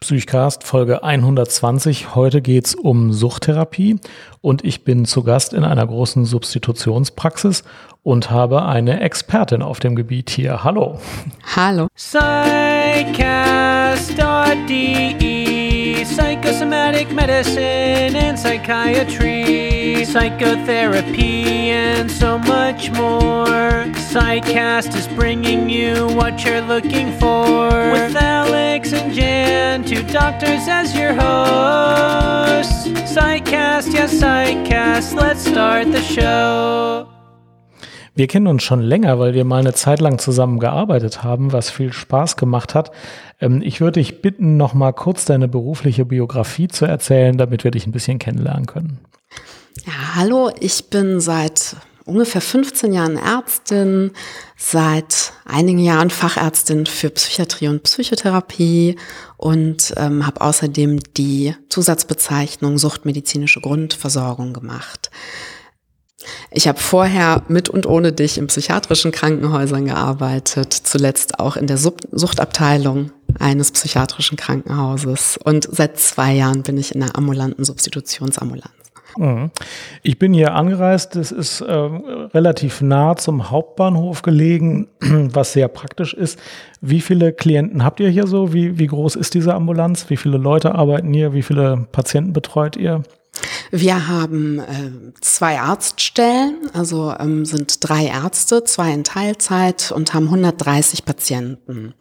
Psychcast Folge 120. Heute geht's um Suchttherapie und ich bin zu Gast in einer großen Substitutionspraxis und habe eine Expertin auf dem Gebiet hier. Hallo. Hallo. Psychcast.de Psychosomatic Medicine and Psychiatry Psychotherapy and so much more Psychcast is bringing you what you're looking for With Alex and Jan, two doctors as your hosts Psychcast, yes Psychcast, let's start the show Wir kennen uns schon länger, weil wir mal eine Zeit lang zusammen gearbeitet haben, was viel Spaß gemacht hat. Ähm, ich würde dich bitten, noch mal kurz deine berufliche Biografie zu erzählen, damit wir dich ein bisschen kennenlernen können. Ja, hallo, ich bin seit ungefähr 15 Jahren Ärztin, seit einigen Jahren Fachärztin für Psychiatrie und Psychotherapie und ähm, habe außerdem die Zusatzbezeichnung suchtmedizinische Grundversorgung gemacht. Ich habe vorher mit und ohne dich in psychiatrischen Krankenhäusern gearbeitet, zuletzt auch in der Suchtabteilung eines psychiatrischen Krankenhauses und seit zwei Jahren bin ich in der ambulanten Substitutionsambulanz. Mhm. Ich bin hier angereist. Es ist äh, relativ nah zum Hauptbahnhof gelegen, was sehr praktisch ist. Wie viele Klienten habt ihr hier so? Wie, wie groß ist diese Ambulanz? Wie viele Leute arbeiten hier? Wie viele Patienten betreut ihr? Wir haben äh, zwei Arztstellen, also ähm, sind drei Ärzte, zwei in Teilzeit und haben 130 Patienten.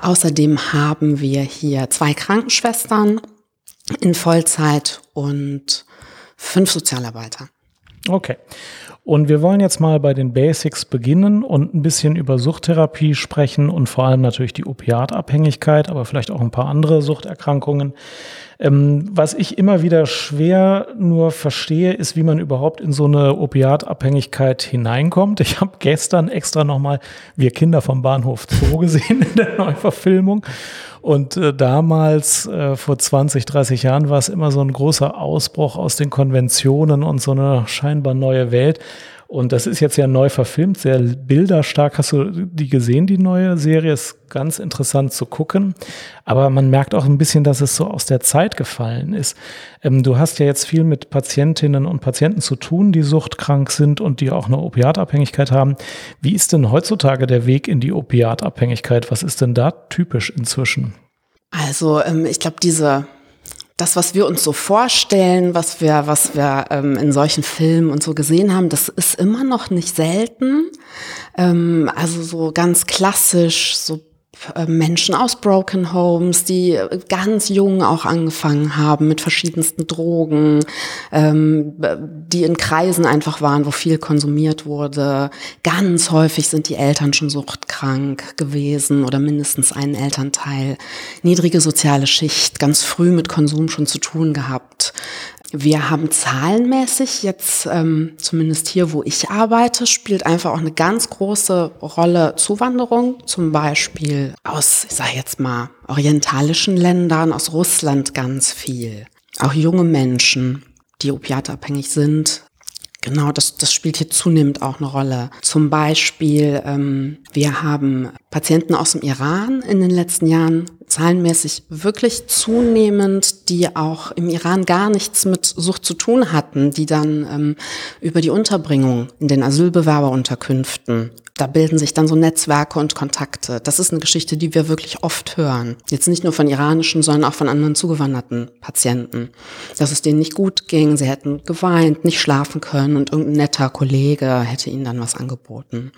Außerdem haben wir hier zwei Krankenschwestern in Vollzeit und fünf Sozialarbeiter. Okay. Und wir wollen jetzt mal bei den Basics beginnen und ein bisschen über Suchttherapie sprechen und vor allem natürlich die Opiatabhängigkeit, aber vielleicht auch ein paar andere Suchterkrankungen. Ähm, was ich immer wieder schwer nur verstehe, ist, wie man überhaupt in so eine Opiatabhängigkeit hineinkommt. Ich habe gestern extra nochmal Wir Kinder vom Bahnhof Zoo gesehen in der Neuverfilmung. Und äh, damals, äh, vor 20, 30 Jahren, war es immer so ein großer Ausbruch aus den Konventionen und so eine scheinbar neue Welt. Und das ist jetzt ja neu verfilmt, sehr bilderstark. Hast du die gesehen, die neue Serie? Ist ganz interessant zu gucken. Aber man merkt auch ein bisschen, dass es so aus der Zeit gefallen ist. Ähm, du hast ja jetzt viel mit Patientinnen und Patienten zu tun, die suchtkrank sind und die auch eine Opiatabhängigkeit haben. Wie ist denn heutzutage der Weg in die Opiatabhängigkeit? Was ist denn da typisch inzwischen? Also ähm, ich glaube, diese das, was wir uns so vorstellen, was wir, was wir ähm, in solchen Filmen und so gesehen haben, das ist immer noch nicht selten. Ähm, also so ganz klassisch, so Menschen aus Broken Homes, die ganz jung auch angefangen haben mit verschiedensten Drogen, ähm, die in Kreisen einfach waren, wo viel konsumiert wurde. Ganz häufig sind die Eltern schon suchtkrank gewesen oder mindestens ein Elternteil. Niedrige soziale Schicht, ganz früh mit Konsum schon zu tun gehabt. Wir haben zahlenmäßig jetzt, ähm, zumindest hier, wo ich arbeite, spielt einfach auch eine ganz große Rolle Zuwanderung, zum Beispiel aus, ich sage jetzt mal, orientalischen Ländern, aus Russland ganz viel. Auch junge Menschen, die opiatabhängig sind, Genau, das, das spielt hier zunehmend auch eine Rolle. Zum Beispiel, ähm, wir haben Patienten aus dem Iran in den letzten Jahren zahlenmäßig wirklich zunehmend, die auch im Iran gar nichts mit Sucht zu tun hatten, die dann ähm, über die Unterbringung in den Asylbewerberunterkünften da bilden sich dann so Netzwerke und Kontakte. Das ist eine Geschichte, die wir wirklich oft hören. Jetzt nicht nur von iranischen, sondern auch von anderen zugewanderten Patienten. Dass es denen nicht gut ging, sie hätten geweint, nicht schlafen können und irgendein netter Kollege hätte ihnen dann was angeboten.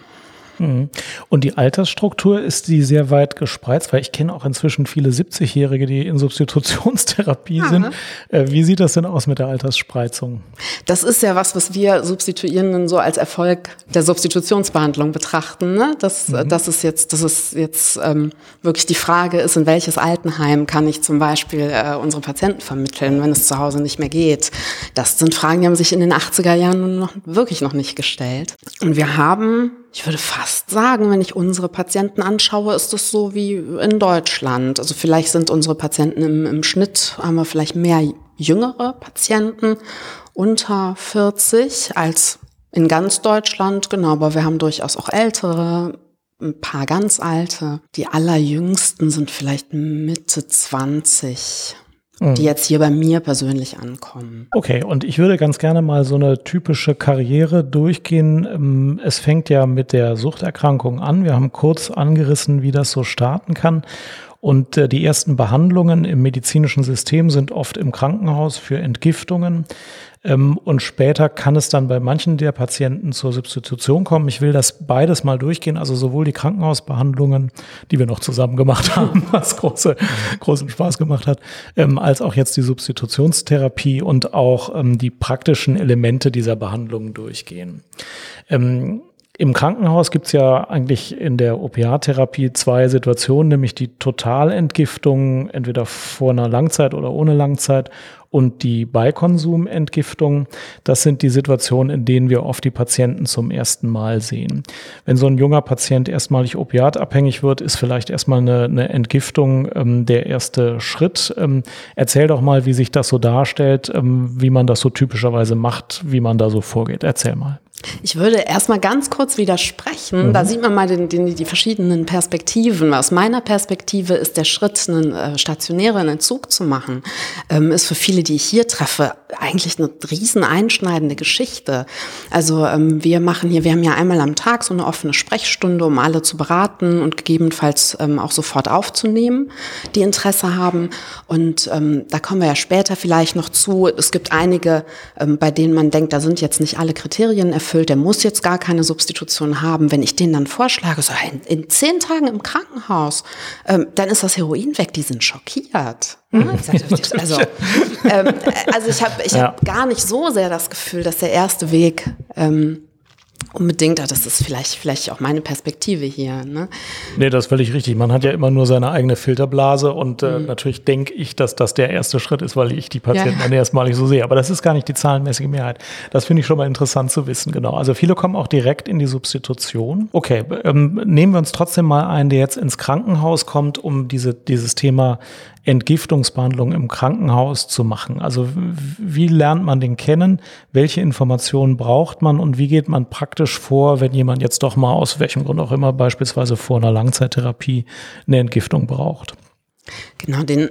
Mhm. Und die Altersstruktur ist die sehr weit gespreizt, weil ich kenne auch inzwischen viele 70-Jährige, die in Substitutionstherapie ja. sind. Äh, wie sieht das denn aus mit der Altersspreizung? Das ist ja was, was wir Substituierenden so als Erfolg der Substitutionsbehandlung betrachten. Ne? Das, mhm. das ist jetzt, das ist jetzt ähm, wirklich die Frage ist, in welches Altenheim kann ich zum Beispiel äh, unsere Patienten vermitteln, wenn es zu Hause nicht mehr geht. Das sind Fragen, die haben sich in den 80er Jahren noch, wirklich noch nicht gestellt. Und wir haben ich würde fast sagen, wenn ich unsere Patienten anschaue, ist es so wie in Deutschland. Also vielleicht sind unsere Patienten im, im Schnitt, haben wir vielleicht mehr jüngere Patienten unter 40 als in ganz Deutschland. Genau, aber wir haben durchaus auch ältere ein paar ganz alte. Die allerjüngsten sind vielleicht Mitte 20 die jetzt hier bei mir persönlich ankommen. Okay, und ich würde ganz gerne mal so eine typische Karriere durchgehen. Ähm, es fängt ja mit der Suchterkrankung an. Wir haben kurz angerissen, wie das so starten kann. Und äh, die ersten Behandlungen im medizinischen System sind oft im Krankenhaus für Entgiftungen. Ähm, und später kann es dann bei manchen der Patienten zur Substitution kommen. Ich will das beides mal durchgehen, also sowohl die Krankenhausbehandlungen, die wir noch zusammen gemacht haben, was große, großen Spaß gemacht hat, ähm, als auch jetzt die Substitutionstherapie und auch ähm, die praktischen Elemente dieser Behandlungen durchgehen. Im Krankenhaus gibt es ja eigentlich in der Opiattherapie zwei Situationen, nämlich die Totalentgiftung, entweder vor einer Langzeit oder ohne Langzeit, und die Beikonsumentgiftung. Das sind die Situationen, in denen wir oft die Patienten zum ersten Mal sehen. Wenn so ein junger Patient erstmalig opiatabhängig wird, ist vielleicht erstmal eine, eine Entgiftung ähm, der erste Schritt. Ähm, erzähl doch mal, wie sich das so darstellt, ähm, wie man das so typischerweise macht, wie man da so vorgeht. Erzähl mal. Ich würde erstmal ganz kurz widersprechen. Mhm. Da sieht man mal den, den, die verschiedenen Perspektiven. Aus meiner Perspektive ist der Schritt, einen äh, stationären Entzug zu machen, ähm, ist für viele, die ich hier treffe, eigentlich eine riesen einschneidende Geschichte. Also ähm, wir machen hier, wir haben ja einmal am Tag so eine offene Sprechstunde, um alle zu beraten und gegebenenfalls ähm, auch sofort aufzunehmen, die Interesse haben. Und ähm, da kommen wir ja später vielleicht noch zu. Es gibt einige, ähm, bei denen man denkt, da sind jetzt nicht alle Kriterien erfüllt erfüllt, der muss jetzt gar keine Substitution haben. Wenn ich denen dann vorschlage, so in, in zehn Tagen im Krankenhaus, ähm, dann ist das Heroin weg, die sind schockiert. Mhm. also, ähm, also ich habe ich ja. hab gar nicht so sehr das Gefühl, dass der erste Weg ähm, unbedingt, das ist vielleicht, vielleicht auch meine Perspektive hier. Ne? Nee, das ist völlig richtig. Man hat ja immer nur seine eigene Filterblase und äh, mhm. natürlich denke ich, dass das der erste Schritt ist, weil ich die Patienten ja. dann erstmalig so sehe. Aber das ist gar nicht die zahlenmäßige Mehrheit. Das finde ich schon mal interessant zu wissen, genau. Also viele kommen auch direkt in die Substitution. Okay, ähm, nehmen wir uns trotzdem mal einen, der jetzt ins Krankenhaus kommt, um diese, dieses Thema Entgiftungsbehandlung im Krankenhaus zu machen? Also wie lernt man den kennen? Welche Informationen braucht man und wie geht man praktisch vor, wenn jemand jetzt doch mal aus welchem Grund auch immer beispielsweise vor einer Langzeittherapie eine Entgiftung braucht? Genau, den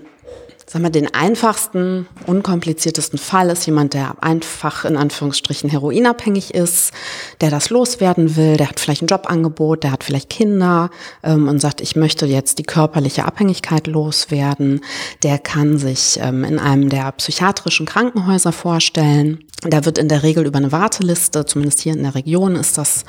sagen wir, den einfachsten, unkompliziertesten Fall ist jemand, der einfach in Anführungsstrichen heroinabhängig ist, der das loswerden will, der hat vielleicht ein Jobangebot, der hat vielleicht Kinder ähm, und sagt, ich möchte jetzt die körperliche Abhängigkeit loswerden. Der kann sich ähm, in einem der psychiatrischen Krankenhäuser vorstellen. Da wird in der Regel über eine Warteliste, zumindest hier in der Region ist das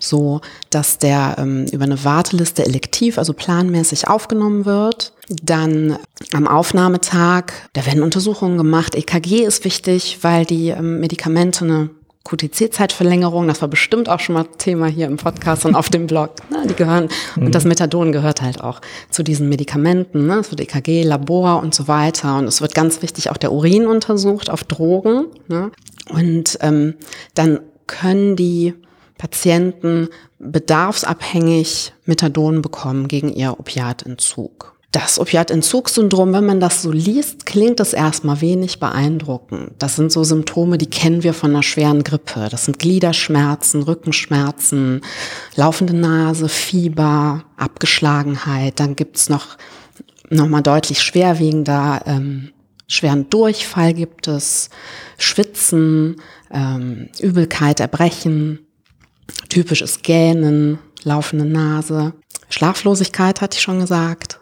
so, dass der ähm, über eine Warteliste elektiv, also planmäßig aufgenommen wird dann am Aufnahmetag, da werden Untersuchungen gemacht. EKG ist wichtig, weil die ähm, Medikamente eine QTC-Zeitverlängerung, das war bestimmt auch schon mal Thema hier im Podcast und auf dem Blog. Ne, die gehören, mhm. und das Methadon gehört halt auch zu diesen Medikamenten. Ne? Es wird EKG, Labor und so weiter. Und es wird ganz wichtig auch der Urin untersucht auf Drogen. Ne? Und ähm, dann können die Patienten bedarfsabhängig Methadon bekommen gegen ihr Opiatentzug. Das Opiatentzugssyndrom, wenn man das so liest, klingt das erstmal wenig beeindruckend. Das sind so Symptome, die kennen wir von einer schweren Grippe. Das sind Gliederschmerzen, Rückenschmerzen, laufende Nase, Fieber, Abgeschlagenheit. Dann gibt's noch, noch mal deutlich schwerwiegender, ähm, schweren Durchfall gibt es, Schwitzen, ähm, Übelkeit, Erbrechen, typisches Gähnen, laufende Nase. Schlaflosigkeit hatte ich schon gesagt.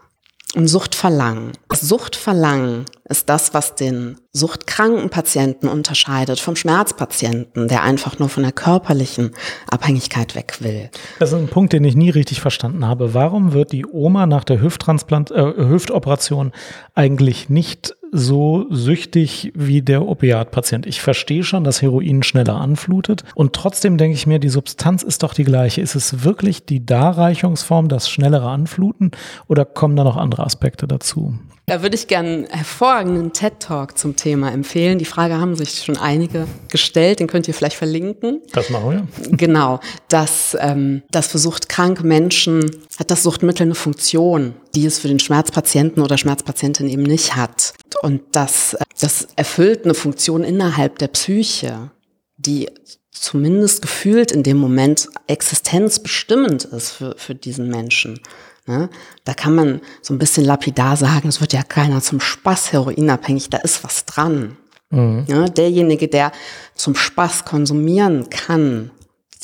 Und Suchtverlangen. Suchtverlangen ist das, was den suchtkranken Patienten unterscheidet vom Schmerzpatienten, der einfach nur von der körperlichen Abhängigkeit weg will. Das ist ein Punkt, den ich nie richtig verstanden habe. Warum wird die Oma nach der Hüfttransplant äh, Hüftoperation eigentlich nicht so süchtig wie der Opiatpatient. Ich verstehe schon, dass Heroin schneller anflutet und trotzdem denke ich mir, die Substanz ist doch die gleiche. Ist es wirklich die Darreichungsform, das schnellere Anfluten oder kommen da noch andere Aspekte dazu? Da würde ich gerne einen hervorragenden TED-Talk zum Thema empfehlen. Die Frage haben sich schon einige gestellt, den könnt ihr vielleicht verlinken. Das machen wir. Genau, dass ähm, das versucht kranke Menschen, hat das Suchtmittel eine Funktion, die es für den Schmerzpatienten oder Schmerzpatientin eben nicht hat. Und das, das erfüllt eine Funktion innerhalb der Psyche die zumindest gefühlt in dem Moment existenzbestimmend ist für, für diesen Menschen. Ne? Da kann man so ein bisschen lapidar sagen, es wird ja keiner zum Spaß heroinabhängig, da ist was dran. Mhm. Ja, derjenige, der zum Spaß konsumieren kann,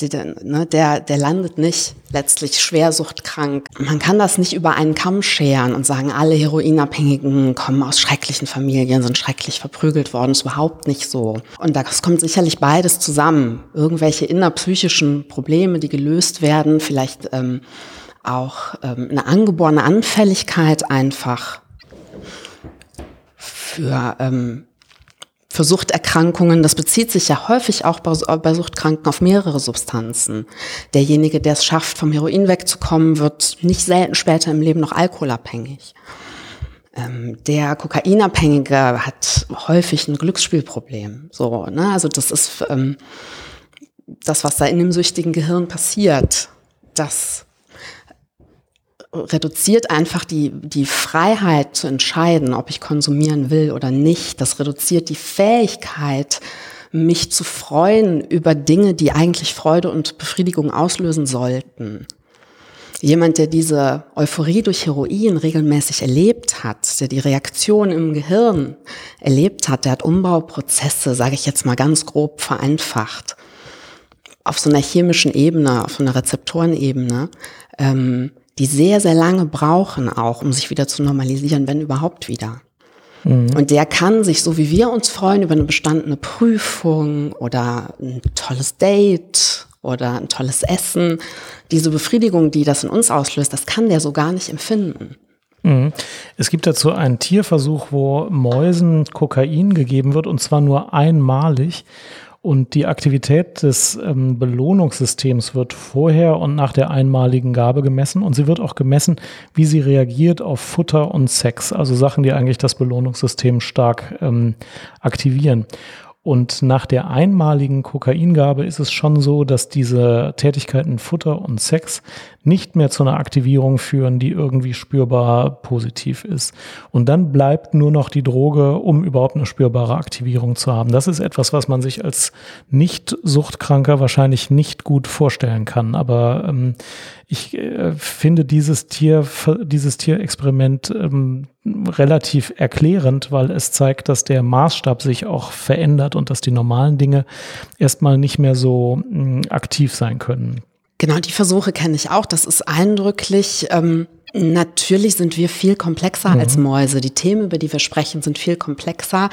der, ne, der, der landet nicht letztlich schwersuchtkrank. Man kann das nicht über einen Kamm scheren und sagen, alle Heroinabhängigen kommen aus schrecklichen Familien, sind schrecklich verprügelt worden. Das ist überhaupt nicht so. Und das kommt sicherlich beides zusammen. Irgendwelche innerpsychischen Probleme, die gelöst werden, vielleicht ähm, auch ähm, eine angeborene Anfälligkeit einfach für ähm, für Suchterkrankungen, das bezieht sich ja häufig auch bei, Suchtkranken auf mehrere Substanzen. Derjenige, der es schafft, vom Heroin wegzukommen, wird nicht selten später im Leben noch alkoholabhängig. Ähm, der Kokainabhängige hat häufig ein Glücksspielproblem. So, ne? Also das ist ähm, das, was da in dem süchtigen Gehirn passiert. Das reduziert einfach die, die Freiheit zu entscheiden, ob ich konsumieren will oder nicht. Das reduziert die Fähigkeit, mich zu freuen über Dinge, die eigentlich Freude und Befriedigung auslösen sollten. Jemand, der diese Euphorie durch Heroin regelmäßig erlebt hat, der die Reaktion im Gehirn erlebt hat, der hat Umbauprozesse, sage ich jetzt mal ganz grob vereinfacht, auf so einer chemischen Ebene, auf so einer Rezeptorenebene, ähm, die sehr, sehr lange brauchen auch, um sich wieder zu normalisieren, wenn überhaupt wieder. Mhm. Und der kann sich, so wie wir uns freuen über eine bestandene Prüfung oder ein tolles Date oder ein tolles Essen, diese Befriedigung, die das in uns auslöst, das kann der so gar nicht empfinden. Mhm. Es gibt dazu einen Tierversuch, wo Mäusen Kokain gegeben wird und zwar nur einmalig. Und die Aktivität des ähm, Belohnungssystems wird vorher und nach der einmaligen Gabe gemessen. Und sie wird auch gemessen, wie sie reagiert auf Futter und Sex. Also Sachen, die eigentlich das Belohnungssystem stark ähm, aktivieren. Und nach der einmaligen Kokaingabe ist es schon so, dass diese Tätigkeiten Futter und Sex nicht mehr zu einer Aktivierung führen, die irgendwie spürbar positiv ist. Und dann bleibt nur noch die Droge, um überhaupt eine spürbare Aktivierung zu haben. Das ist etwas, was man sich als Nicht-Suchtkranker wahrscheinlich nicht gut vorstellen kann. Aber ähm, ich äh, finde dieses Tier, dieses Tierexperiment ähm, relativ erklärend, weil es zeigt, dass der Maßstab sich auch verändert und dass die normalen Dinge erstmal nicht mehr so mh, aktiv sein können. Genau, die Versuche kenne ich auch. Das ist eindrücklich. Ähm, natürlich sind wir viel komplexer mhm. als Mäuse. Die Themen, über die wir sprechen, sind viel komplexer.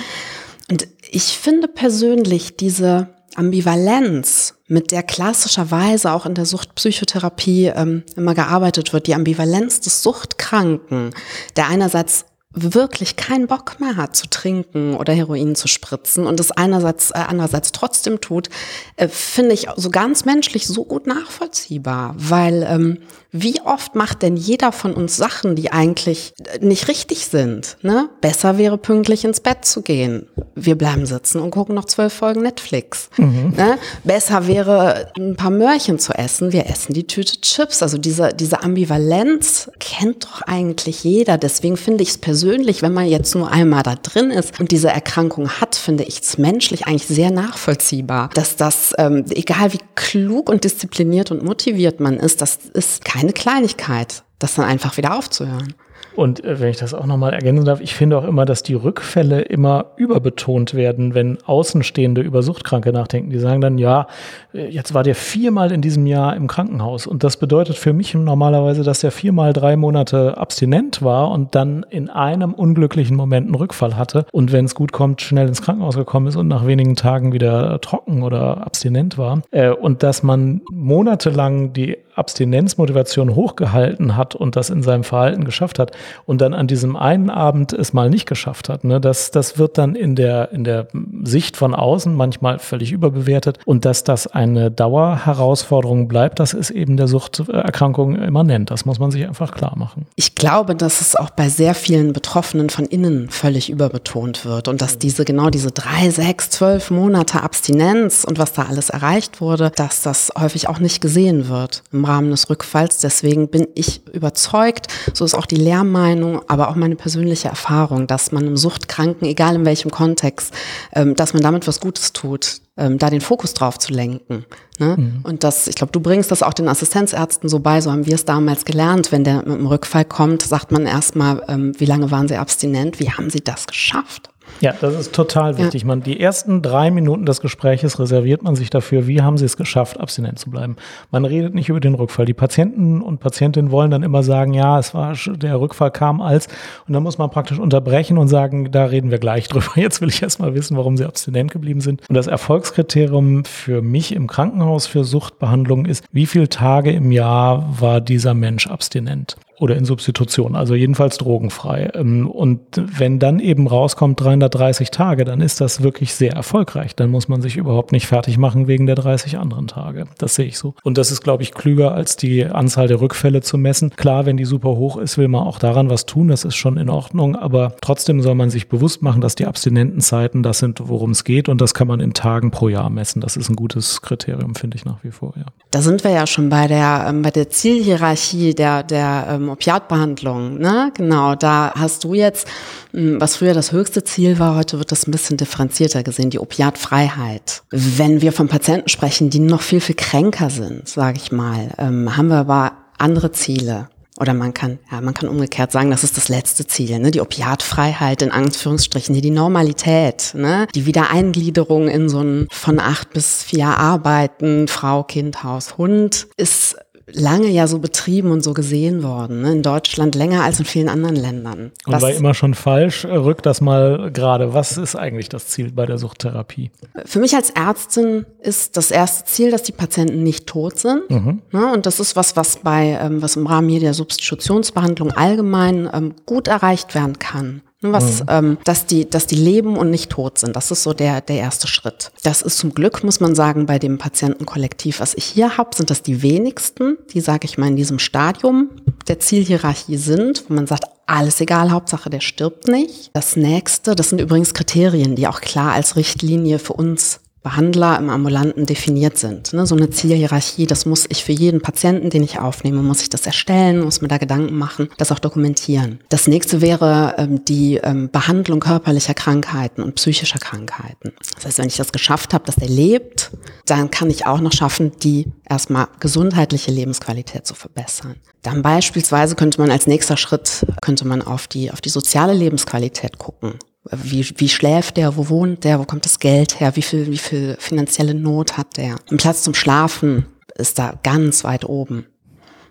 Und ich finde persönlich diese Ambivalenz, mit der klassischerweise auch in der Suchtpsychotherapie ähm, immer gearbeitet wird, die Ambivalenz des Suchtkranken, der einerseits wirklich keinen Bock mehr hat zu trinken oder Heroin zu spritzen und es einerseits äh, andererseits trotzdem tut, äh, finde ich so ganz menschlich so gut nachvollziehbar, weil ähm, wie oft macht denn jeder von uns Sachen, die eigentlich nicht richtig sind? Ne? Besser wäre pünktlich ins Bett zu gehen. Wir bleiben sitzen und gucken noch zwölf Folgen Netflix. Mhm. Ne? Besser wäre ein paar Möhrchen zu essen. Wir essen die Tüte Chips. Also diese, diese Ambivalenz kennt doch eigentlich jeder. Deswegen finde ich es persönlich, wenn man jetzt nur einmal da drin ist und diese Erkrankung hat, finde ich es menschlich eigentlich sehr nachvollziehbar, dass das, ähm, egal wie klug und diszipliniert und motiviert man ist, das ist kein keine Kleinigkeit, das dann einfach wieder aufzuhören. Und äh, wenn ich das auch nochmal ergänzen darf, ich finde auch immer, dass die Rückfälle immer überbetont werden, wenn Außenstehende über Suchtkranke nachdenken. Die sagen dann, ja, äh, jetzt war der viermal in diesem Jahr im Krankenhaus. Und das bedeutet für mich normalerweise, dass der viermal drei Monate abstinent war und dann in einem unglücklichen Moment einen Rückfall hatte. Und wenn es gut kommt, schnell ins Krankenhaus gekommen ist und nach wenigen Tagen wieder trocken oder abstinent war. Äh, und dass man monatelang die Abstinenzmotivation hochgehalten hat und das in seinem Verhalten geschafft hat und dann an diesem einen Abend es mal nicht geschafft hat. Ne? Das, das wird dann in der, in der Sicht von außen manchmal völlig überbewertet und dass das eine Dauerherausforderung bleibt, das ist eben der Suchterkrankung immanent. Das muss man sich einfach klar machen. Ich glaube, dass es auch bei sehr vielen Betroffenen von innen völlig überbetont wird und dass diese genau diese drei, sechs, zwölf Monate Abstinenz und was da alles erreicht wurde, dass das häufig auch nicht gesehen wird. Im Rahmen des Rückfalls. Deswegen bin ich überzeugt, so ist auch die Lehrmeinung, aber auch meine persönliche Erfahrung, dass man einem Suchtkranken, egal in welchem Kontext, ähm, dass man damit was Gutes tut, ähm, da den Fokus drauf zu lenken. Ne? Mhm. Und das, ich glaube, du bringst das auch den Assistenzärzten so bei, so haben wir es damals gelernt. Wenn der mit dem Rückfall kommt, sagt man erstmal, ähm, wie lange waren sie abstinent, wie haben sie das geschafft? Ja, das ist total wichtig. Ja. Man, die ersten drei Minuten des Gespräches reserviert man sich dafür, wie haben sie es geschafft, abstinent zu bleiben. Man redet nicht über den Rückfall. Die Patienten und Patientinnen wollen dann immer sagen, ja, es war, der Rückfall kam als, und dann muss man praktisch unterbrechen und sagen, da reden wir gleich drüber. Jetzt will ich erst mal wissen, warum sie abstinent geblieben sind. Und das Erfolgskriterium für mich im Krankenhaus für Suchtbehandlung ist, wie viele Tage im Jahr war dieser Mensch abstinent? Oder in Substitution, also jedenfalls drogenfrei. Ähm, und wenn dann eben rauskommt 330 Tage, dann ist das wirklich sehr erfolgreich. Dann muss man sich überhaupt nicht fertig machen wegen der 30 anderen Tage. Das sehe ich so. Und das ist, glaube ich, klüger als die Anzahl der Rückfälle zu messen. Klar, wenn die super hoch ist, will man auch daran was tun. Das ist schon in Ordnung. Aber trotzdem soll man sich bewusst machen, dass die Abstinentenzeiten das sind, worum es geht. Und das kann man in Tagen pro Jahr messen. Das ist ein gutes Kriterium, finde ich nach wie vor. Ja. Da sind wir ja schon bei der, ähm, bei der Zielhierarchie der, der ähm, Opiatbehandlung, ne? Genau, da hast du jetzt, hm, was früher das höchste Ziel war, heute wird das ein bisschen differenzierter gesehen, die Opiatfreiheit. Wenn wir von Patienten sprechen, die noch viel, viel kränker sind, sage ich mal, ähm, haben wir aber andere Ziele. Oder man kann, ja, man kann umgekehrt sagen, das ist das letzte Ziel, ne? Die Opiatfreiheit in Anführungsstrichen, die, die Normalität, ne? Die Wiedereingliederung in so ein von acht bis vier Arbeiten, Frau, Kind, Haus, Hund, ist lange ja so betrieben und so gesehen worden. Ne? In Deutschland länger als in vielen anderen Ländern. Und war immer schon falsch. Rück das mal gerade. Was ist eigentlich das Ziel bei der Suchttherapie? Für mich als Ärztin ist das erste Ziel, dass die Patienten nicht tot sind. Mhm. Ne? Und das ist was, was bei, ähm, was im Rahmen hier der Substitutionsbehandlung allgemein ähm, gut erreicht werden kann. Was, mhm. ähm, dass die, dass die leben und nicht tot sind. Das ist so der, der erste Schritt. Das ist zum Glück, muss man sagen, bei dem Patientenkollektiv, was ich hier habe, sind das die wenigsten, die, sage ich mal, in diesem Stadium der Zielhierarchie sind, wo man sagt, alles egal, Hauptsache der stirbt nicht. Das nächste, das sind übrigens Kriterien, die auch klar als Richtlinie für uns Behandler im Ambulanten definiert sind. Ne? So eine Zielhierarchie, das muss ich für jeden Patienten, den ich aufnehme, muss ich das erstellen, muss mir da Gedanken machen, das auch dokumentieren. Das nächste wäre ähm, die ähm, Behandlung körperlicher Krankheiten und psychischer Krankheiten. Das heißt, wenn ich das geschafft habe, dass er lebt, dann kann ich auch noch schaffen, die erstmal gesundheitliche Lebensqualität zu verbessern. Dann beispielsweise könnte man als nächster Schritt, könnte man auf die, auf die soziale Lebensqualität gucken. Wie, wie schläft der? Wo wohnt der? Wo kommt das Geld her? Wie viel, wie viel finanzielle Not hat der? Ein Platz zum Schlafen ist da ganz weit oben.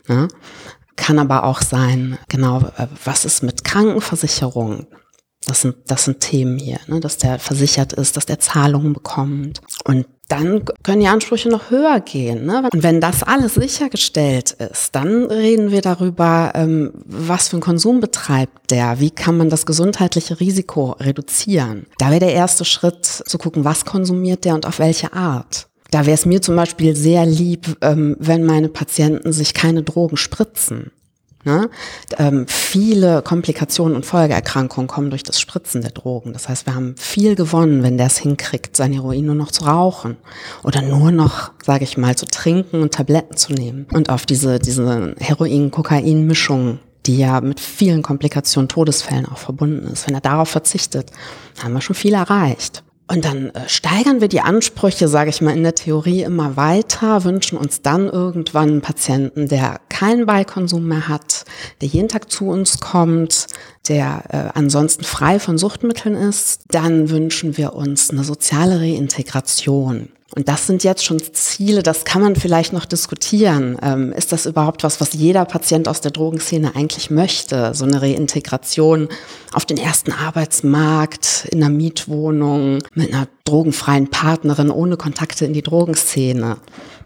Ne? Kann aber auch sein, genau, äh, was ist mit Krankenversicherung? Das sind, das sind Themen hier, ne? dass der versichert ist, dass der Zahlungen bekommt. Und dann können die Ansprüche noch höher gehen. Ne? Und wenn das alles sichergestellt ist, dann reden wir darüber, ähm, was für einen Konsum betreibt der, wie kann man das gesundheitliche Risiko reduzieren. Da wäre der erste Schritt zu gucken, was konsumiert der und auf welche Art. Da wäre es mir zum Beispiel sehr lieb, ähm, wenn meine Patienten sich keine Drogen spritzen. Ne? Ähm, viele Komplikationen und Folgeerkrankungen kommen durch das Spritzen der Drogen. Das heißt, wir haben viel gewonnen, wenn der es hinkriegt, sein Heroin nur noch zu rauchen oder nur noch, sage ich mal, zu trinken und Tabletten zu nehmen und auf diese, diese Heroin-Kokain-Mischung die ja mit vielen Komplikationen, Todesfällen auch verbunden ist. Wenn er darauf verzichtet, haben wir schon viel erreicht. Und dann äh, steigern wir die Ansprüche, sage ich mal, in der Theorie immer weiter, wünschen uns dann irgendwann einen Patienten, der keinen Beikonsum mehr hat, der jeden Tag zu uns kommt, der äh, ansonsten frei von Suchtmitteln ist. Dann wünschen wir uns eine soziale Reintegration. Und das sind jetzt schon Ziele, das kann man vielleicht noch diskutieren. Ähm, ist das überhaupt was, was jeder Patient aus der Drogenszene eigentlich möchte? So eine Reintegration auf den ersten Arbeitsmarkt, in einer Mietwohnung, mit einer drogenfreien Partnerin, ohne Kontakte in die Drogenszene.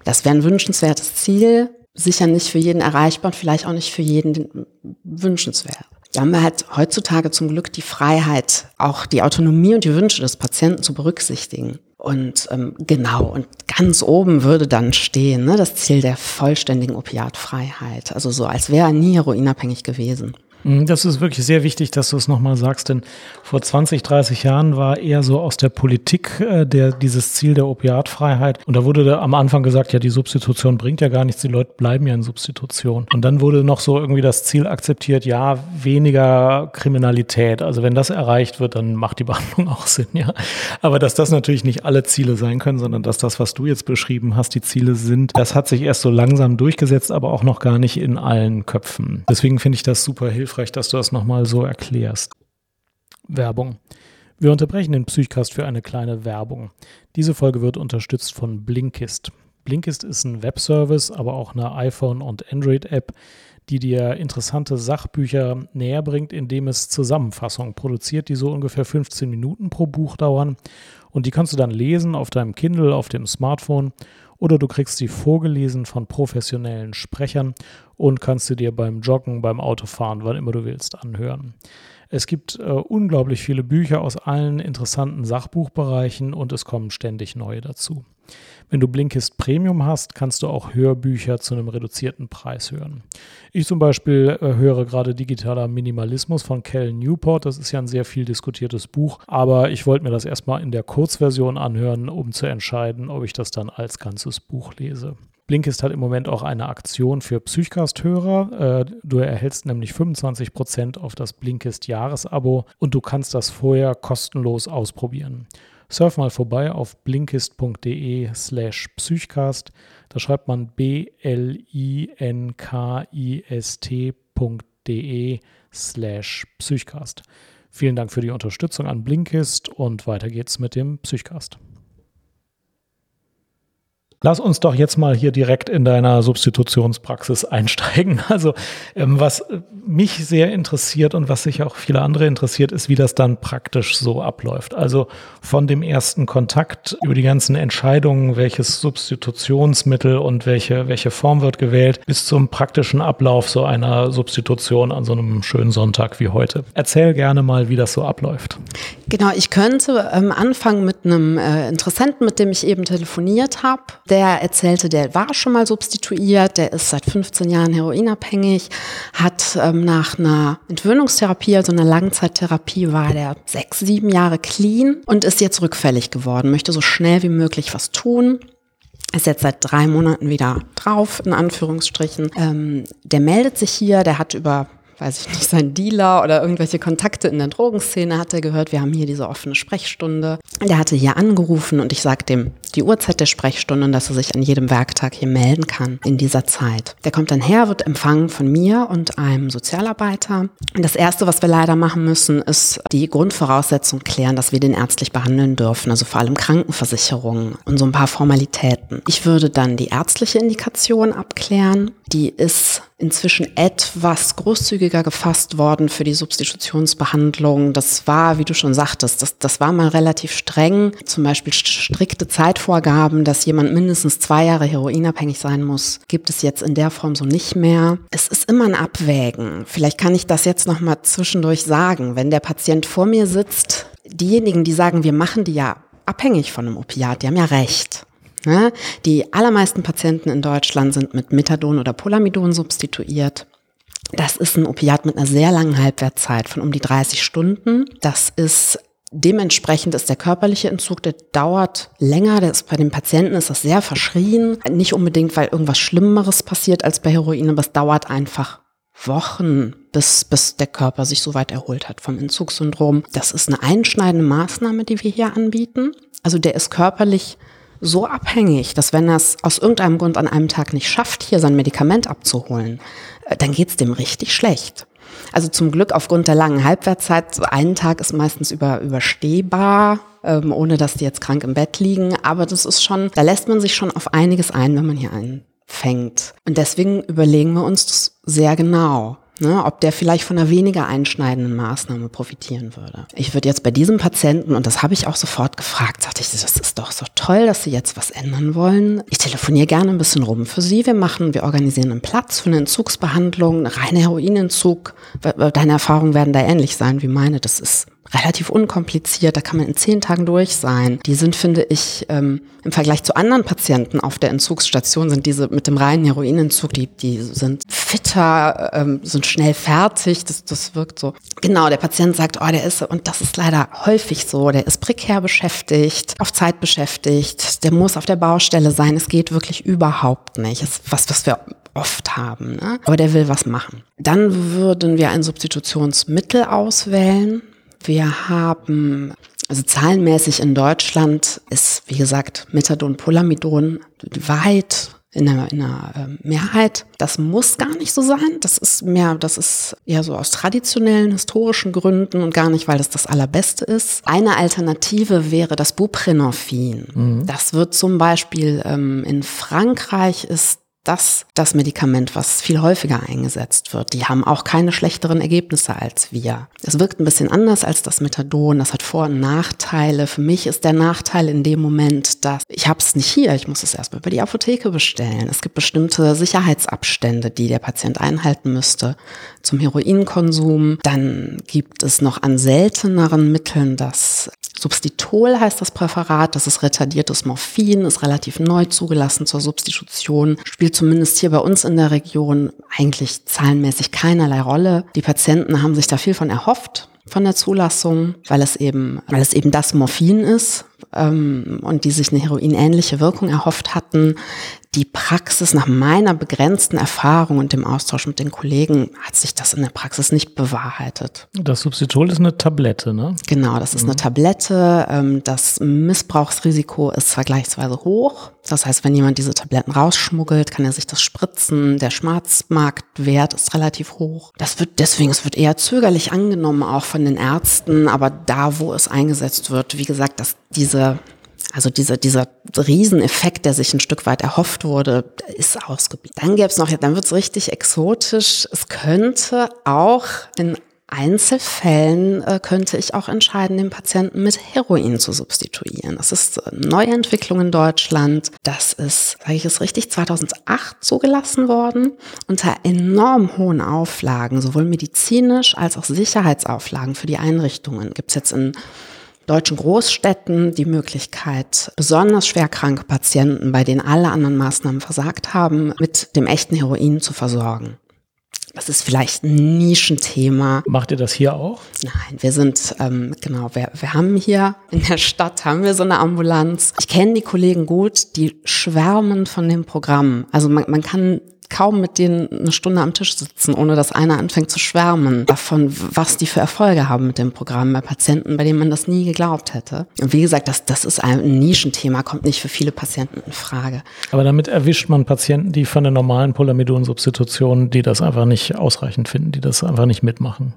Das wäre ein wünschenswertes Ziel, sicher nicht für jeden erreichbar und vielleicht auch nicht für jeden wünschenswert. Da haben wir halt heutzutage zum Glück die Freiheit, auch die Autonomie und die Wünsche des Patienten zu berücksichtigen. Und ähm, genau, und ganz oben würde dann stehen, ne, das Ziel der vollständigen Opiatfreiheit. Also so, als wäre er nie heroinabhängig gewesen. Mhm, das ist wirklich sehr wichtig, dass du es nochmal sagst, denn vor 20, 30 Jahren war eher so aus der Politik äh, der, dieses Ziel der Opiatfreiheit. Und da wurde da am Anfang gesagt, ja, die Substitution bringt ja gar nichts, die Leute bleiben ja in Substitution. Und dann wurde noch so irgendwie das Ziel akzeptiert, ja, weniger Kriminalität. Also wenn das erreicht wird, dann macht die Behandlung auch Sinn, ja. Aber dass das natürlich nicht alle Ziele sein können, sondern dass das, was du jetzt beschrieben hast, die Ziele sind, das hat sich erst so langsam durchgesetzt, aber auch noch gar nicht in allen Köpfen. Deswegen finde ich das super hilfreich hilfreich, dass du das nochmal so erklärst. Werbung. Wir unterbrechen den Psychcast für eine kleine Werbung. Diese Folge wird unterstützt von Blinkist. Blinkist ist ein Webservice, aber auch eine iPhone- und Android-App, die dir interessante Sachbücher näher bringt, indem es Zusammenfassungen produziert, die so ungefähr 15 Minuten pro Buch dauern. Und die kannst du dann lesen auf deinem Kindle, auf dem Smartphone oder du kriegst sie vorgelesen von professionellen Sprechern und kannst sie dir beim Joggen, beim Autofahren, wann immer du willst, anhören. Es gibt äh, unglaublich viele Bücher aus allen interessanten Sachbuchbereichen und es kommen ständig neue dazu. Wenn du Blinkist Premium hast, kannst du auch Hörbücher zu einem reduzierten Preis hören. Ich zum Beispiel äh, höre gerade Digitaler Minimalismus von Cal Newport. Das ist ja ein sehr viel diskutiertes Buch, aber ich wollte mir das erstmal in der Kurzversion anhören, um zu entscheiden, ob ich das dann als ganzes Buch lese. Blinkist hat im Moment auch eine Aktion für Psychcast-Hörer. Äh, du erhältst nämlich 25% auf das Blinkist Jahresabo und du kannst das vorher kostenlos ausprobieren. Surf mal vorbei auf blinkist.de slash psychcast. Da schreibt man b-l-i-n-k-i-s-t.de slash psychcast. Vielen Dank für die Unterstützung an Blinkist und weiter geht's mit dem Psychcast. Lass uns doch jetzt mal hier direkt in deiner Substitutionspraxis einsteigen. Also ähm, was mich sehr interessiert und was sich auch viele andere interessiert, ist, wie das dann praktisch so abläuft. Also von dem ersten Kontakt über die ganzen Entscheidungen, welches Substitutionsmittel und welche, welche Form wird gewählt, bis zum praktischen Ablauf so einer Substitution an so einem schönen Sonntag wie heute. Erzähl gerne mal, wie das so abläuft. Genau, ich könnte ähm, anfangen mit einem äh, Interessenten, mit dem ich eben telefoniert habe. Der erzählte, der war schon mal substituiert, der ist seit 15 Jahren heroinabhängig, hat ähm, nach einer Entwöhnungstherapie, also einer Langzeittherapie, war der sechs, sieben Jahre clean und ist jetzt rückfällig geworden, möchte so schnell wie möglich was tun ist jetzt seit drei Monaten wieder drauf, in Anführungsstrichen. Ähm, der meldet sich hier, der hat über weiß ich nicht, sein Dealer oder irgendwelche Kontakte in der Drogenszene hat er gehört, wir haben hier diese offene Sprechstunde. Der hatte hier angerufen und ich sag dem die Uhrzeit der Sprechstunde und dass er sich an jedem Werktag hier melden kann in dieser Zeit. Der kommt dann her, wird empfangen von mir und einem Sozialarbeiter. Und das erste, was wir leider machen müssen, ist die Grundvoraussetzung klären, dass wir den ärztlich behandeln dürfen, also vor allem Krankenversicherungen und so ein paar Formalitäten. Ich würde dann die ärztliche Indikation abklären. Die ist inzwischen etwas großzügiger gefasst worden für die Substitutionsbehandlung. Das war, wie du schon sagtest, das, das war mal relativ streng. Zum Beispiel strikte Zeitvorgaben, dass jemand mindestens zwei Jahre heroinabhängig sein muss, gibt es jetzt in der Form so nicht mehr. Es ist immer ein Abwägen. Vielleicht kann ich das jetzt noch mal zwischendurch sagen. Wenn der Patient vor mir sitzt, diejenigen, die sagen, wir machen die ja abhängig von einem Opiat, die haben ja recht. Ne? Die allermeisten Patienten in Deutschland sind mit Methadon oder Polamidon substituiert. Das ist ein Opiat mit einer sehr langen Halbwertzeit von um die 30 Stunden. Das ist Dementsprechend ist der körperliche Entzug, der dauert länger. Der ist bei den Patienten ist das sehr verschrien. Nicht unbedingt, weil irgendwas Schlimmeres passiert als bei Heroin, aber es dauert einfach Wochen, bis, bis der Körper sich so weit erholt hat vom Entzugssyndrom. Das ist eine einschneidende Maßnahme, die wir hier anbieten. Also der ist körperlich so abhängig, dass wenn er es aus irgendeinem Grund an einem Tag nicht schafft, hier sein Medikament abzuholen, äh, dann geht's dem richtig schlecht. Also zum Glück aufgrund der langen Halbwertszeit, so einen Tag ist meistens über, überstehbar, ähm, ohne dass die jetzt krank im Bett liegen. Aber das ist schon, da lässt man sich schon auf einiges ein, wenn man hier einfängt. Und deswegen überlegen wir uns das sehr genau. Ne, ob der vielleicht von einer weniger einschneidenden Maßnahme profitieren würde. Ich würde jetzt bei diesem Patienten, und das habe ich auch sofort gefragt, sagte ich, das ist doch so toll, dass Sie jetzt was ändern wollen. Ich telefoniere gerne ein bisschen rum für Sie. Wir machen, wir organisieren einen Platz für eine Entzugsbehandlung, eine reine Heroinentzug. Deine Erfahrungen werden da ähnlich sein wie meine. Das ist relativ unkompliziert, da kann man in zehn Tagen durch sein. Die sind, finde ich, ähm, im Vergleich zu anderen Patienten auf der Entzugsstation sind diese mit dem reinen Heroinentzug, die, die sind fitter, ähm, sind schnell fertig, das, das wirkt so. Genau, der Patient sagt, oh, der ist, und das ist leider häufig so, der ist prekär beschäftigt, auf Zeit beschäftigt, der muss auf der Baustelle sein, es geht wirklich überhaupt nicht. Das ist was, was wir oft haben. Ne? Aber der will was machen. Dann würden wir ein Substitutionsmittel auswählen. Wir haben, also zahlenmäßig in Deutschland ist, wie gesagt, Methadon, Polamidon weit in der, in der äh, Mehrheit. Das muss gar nicht so sein. Das ist mehr, das ist eher so aus traditionellen, historischen Gründen und gar nicht, weil das das allerbeste ist. Eine Alternative wäre das Buprenorphin. Mhm. Das wird zum Beispiel ähm, in Frankreich ist das das Medikament, was viel häufiger eingesetzt wird. Die haben auch keine schlechteren Ergebnisse als wir. Es wirkt ein bisschen anders als das Methadon. Das hat Vor- und Nachteile. Für mich ist der Nachteil in dem Moment, dass ich habe es nicht hier. Ich muss es erstmal über die Apotheke bestellen. Es gibt bestimmte Sicherheitsabstände, die der Patient einhalten müsste zum Heroinkonsum. Dann gibt es noch an selteneren Mitteln das Substitutol heißt das Präparat, das ist retardiertes Morphin, ist relativ neu zugelassen zur Substitution, spielt zumindest hier bei uns in der Region eigentlich zahlenmäßig keinerlei Rolle. Die Patienten haben sich da viel von erhofft von der Zulassung, weil es eben, weil es eben das Morphin ist ähm, und die sich eine heroinähnliche Wirkung erhofft hatten. Die Praxis nach meiner begrenzten Erfahrung und dem Austausch mit den Kollegen hat sich das in der Praxis nicht bewahrheitet. Das Substitut ist eine Tablette, ne? Genau, das ist mhm. eine Tablette. Ähm, das Missbrauchsrisiko ist vergleichsweise hoch. Das heißt, wenn jemand diese Tabletten rausschmuggelt, kann er sich das spritzen. Der Schmerzmarktwert ist relativ hoch. Das wird deswegen, es wird eher zögerlich angenommen, auch von den Ärzten. Aber da, wo es eingesetzt wird, wie gesagt, dass diese also dieser, dieser Rieseneffekt, der sich ein Stück weit erhofft wurde, ist ausgeblieben. Dann gäbe es noch, dann wird es richtig exotisch. Es könnte auch in Einzelfällen äh, könnte ich auch entscheiden, den Patienten mit Heroin zu substituieren. Das ist eine Neuentwicklung in Deutschland. Das ist, sage ich es richtig, 2008 zugelassen worden unter enorm hohen Auflagen, sowohl medizinisch als auch Sicherheitsauflagen für die Einrichtungen. Gibt es jetzt in deutschen Großstädten die Möglichkeit, besonders schwerkranke Patienten, bei denen alle anderen Maßnahmen versagt haben, mit dem echten Heroin zu versorgen. Das ist vielleicht ein Nischenthema. Macht ihr das hier auch? Nein, wir sind, ähm, genau, wir, wir haben hier in der Stadt, haben wir so eine Ambulanz. Ich kenne die Kollegen gut, die schwärmen von dem Programm. Also man, man kann kaum mit denen eine Stunde am Tisch sitzen, ohne dass einer anfängt zu schwärmen davon, was die für Erfolge haben mit dem Programm bei Patienten, bei denen man das nie geglaubt hätte. Und wie gesagt, das, das ist ein Nischenthema, kommt nicht für viele Patienten in Frage. Aber damit erwischt man Patienten, die von der normalen Polamidon-Substitution, die das einfach nicht ausreichend finden, die das einfach nicht mitmachen.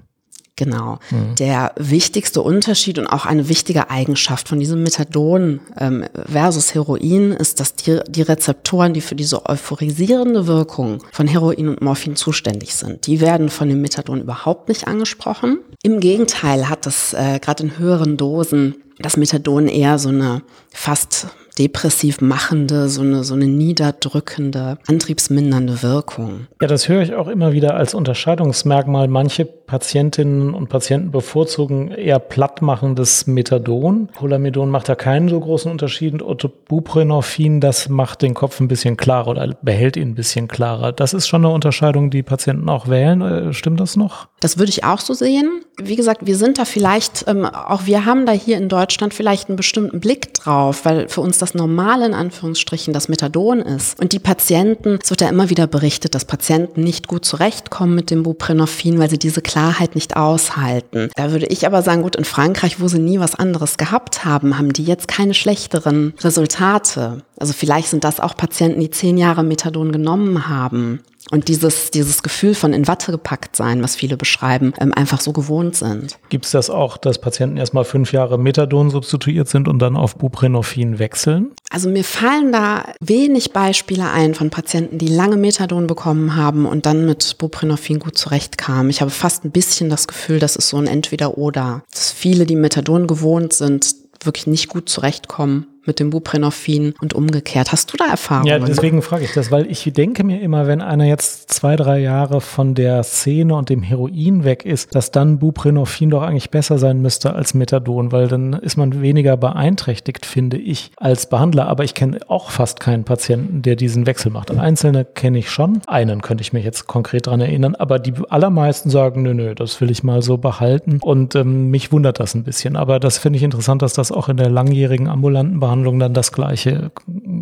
Genau. Mhm. Der wichtigste Unterschied und auch eine wichtige Eigenschaft von diesem Methadon ähm, versus Heroin ist, dass die, die Rezeptoren, die für diese euphorisierende Wirkung von Heroin und Morphin zuständig sind, die werden von dem Methadon überhaupt nicht angesprochen. Im Gegenteil hat das äh, gerade in höheren Dosen das Methadon eher so eine fast depressiv machende, so eine, so eine niederdrückende, antriebsmindernde Wirkung. Ja, das höre ich auch immer wieder als Unterscheidungsmerkmal. Manche Patientinnen und Patienten bevorzugen eher plattmachendes Methadon. Polamidon macht da keinen so großen Unterschied und Buprenorphin, das macht den Kopf ein bisschen klarer oder behält ihn ein bisschen klarer. Das ist schon eine Unterscheidung, die Patienten auch wählen. Äh, stimmt das noch? Das würde ich auch so sehen. Wie gesagt, wir sind da vielleicht, ähm, auch wir haben da hier in Deutschland vielleicht einen bestimmten Blick drauf, weil für uns das Normale in Anführungsstrichen das Methadon ist. Und die Patienten, es wird ja immer wieder berichtet, dass Patienten nicht gut zurechtkommen mit dem Buprenorphin, weil sie diese Klarheit nicht aushalten. Da würde ich aber sagen, gut, in Frankreich, wo sie nie was anderes gehabt haben, haben die jetzt keine schlechteren Resultate. Also vielleicht sind das auch Patienten, die zehn Jahre Methadon genommen haben und dieses, dieses Gefühl von in Watte gepackt sein, was viele beschreiben, ähm, einfach so gewohnt sind. Gibt es das auch, dass Patienten erstmal fünf Jahre Methadon substituiert sind und dann auf Buprenorphin wechseln? Also mir fallen da wenig Beispiele ein von Patienten, die lange Methadon bekommen haben und dann mit Buprenorphin gut zurechtkamen. Ich habe fast ein bisschen das Gefühl, das ist so ein Entweder-Oder. Dass viele, die Methadon gewohnt sind, wirklich nicht gut zurechtkommen mit dem Buprenorphin und umgekehrt. Hast du da Erfahrungen? Ja, deswegen frage ich das, weil ich denke mir immer, wenn einer jetzt zwei, drei Jahre von der Szene und dem Heroin weg ist, dass dann Buprenorphin doch eigentlich besser sein müsste als Methadon, weil dann ist man weniger beeinträchtigt, finde ich, als Behandler. Aber ich kenne auch fast keinen Patienten, der diesen Wechsel macht. Einzelne kenne ich schon. Einen könnte ich mich jetzt konkret dran erinnern, aber die allermeisten sagen, nö, nö, das will ich mal so behalten. Und ähm, mich wundert das ein bisschen. Aber das finde ich interessant, dass das auch in der langjährigen ambulanten Behandlung dann das gleiche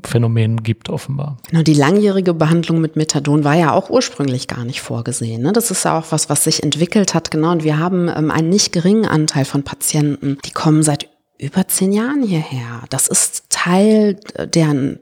Phänomen gibt, offenbar. Genau, die langjährige Behandlung mit Methadon war ja auch ursprünglich gar nicht vorgesehen. Ne? Das ist ja auch was, was sich entwickelt hat. Genau, und wir haben ähm, einen nicht geringen Anteil von Patienten, die kommen seit über zehn Jahren hierher. Das ist Teil deren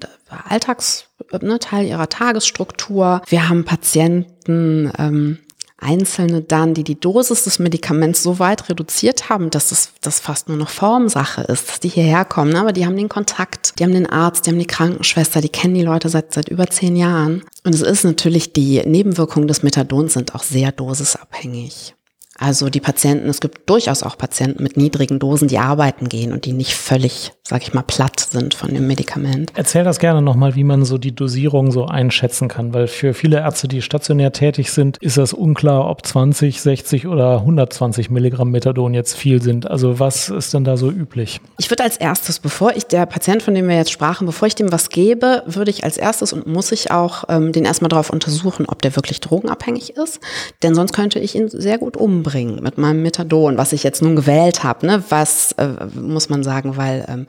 Alltags, ne, Teil ihrer Tagesstruktur. Wir haben Patienten, ähm, Einzelne dann, die die Dosis des Medikaments so weit reduziert haben, dass es das fast nur noch Formsache ist, dass die hierher kommen. Aber die haben den Kontakt, die haben den Arzt, die haben die Krankenschwester, die kennen die Leute seit, seit über zehn Jahren. Und es ist natürlich, die Nebenwirkungen des Methadons sind auch sehr dosisabhängig. Also die Patienten, es gibt durchaus auch Patienten mit niedrigen Dosen, die arbeiten gehen und die nicht völlig, sag ich mal, platt sind von dem Medikament. Erzähl das gerne nochmal, wie man so die Dosierung so einschätzen kann, weil für viele Ärzte, die stationär tätig sind, ist das unklar, ob 20, 60 oder 120 Milligramm Methadon jetzt viel sind. Also was ist denn da so üblich? Ich würde als erstes, bevor ich der Patient, von dem wir jetzt sprachen, bevor ich dem was gebe, würde ich als erstes und muss ich auch ähm, den erstmal darauf untersuchen, ob der wirklich drogenabhängig ist, denn sonst könnte ich ihn sehr gut umbringen umbringen mit meinem Methadon, was ich jetzt nun gewählt habe. Ne? Was äh, muss man sagen, weil ähm,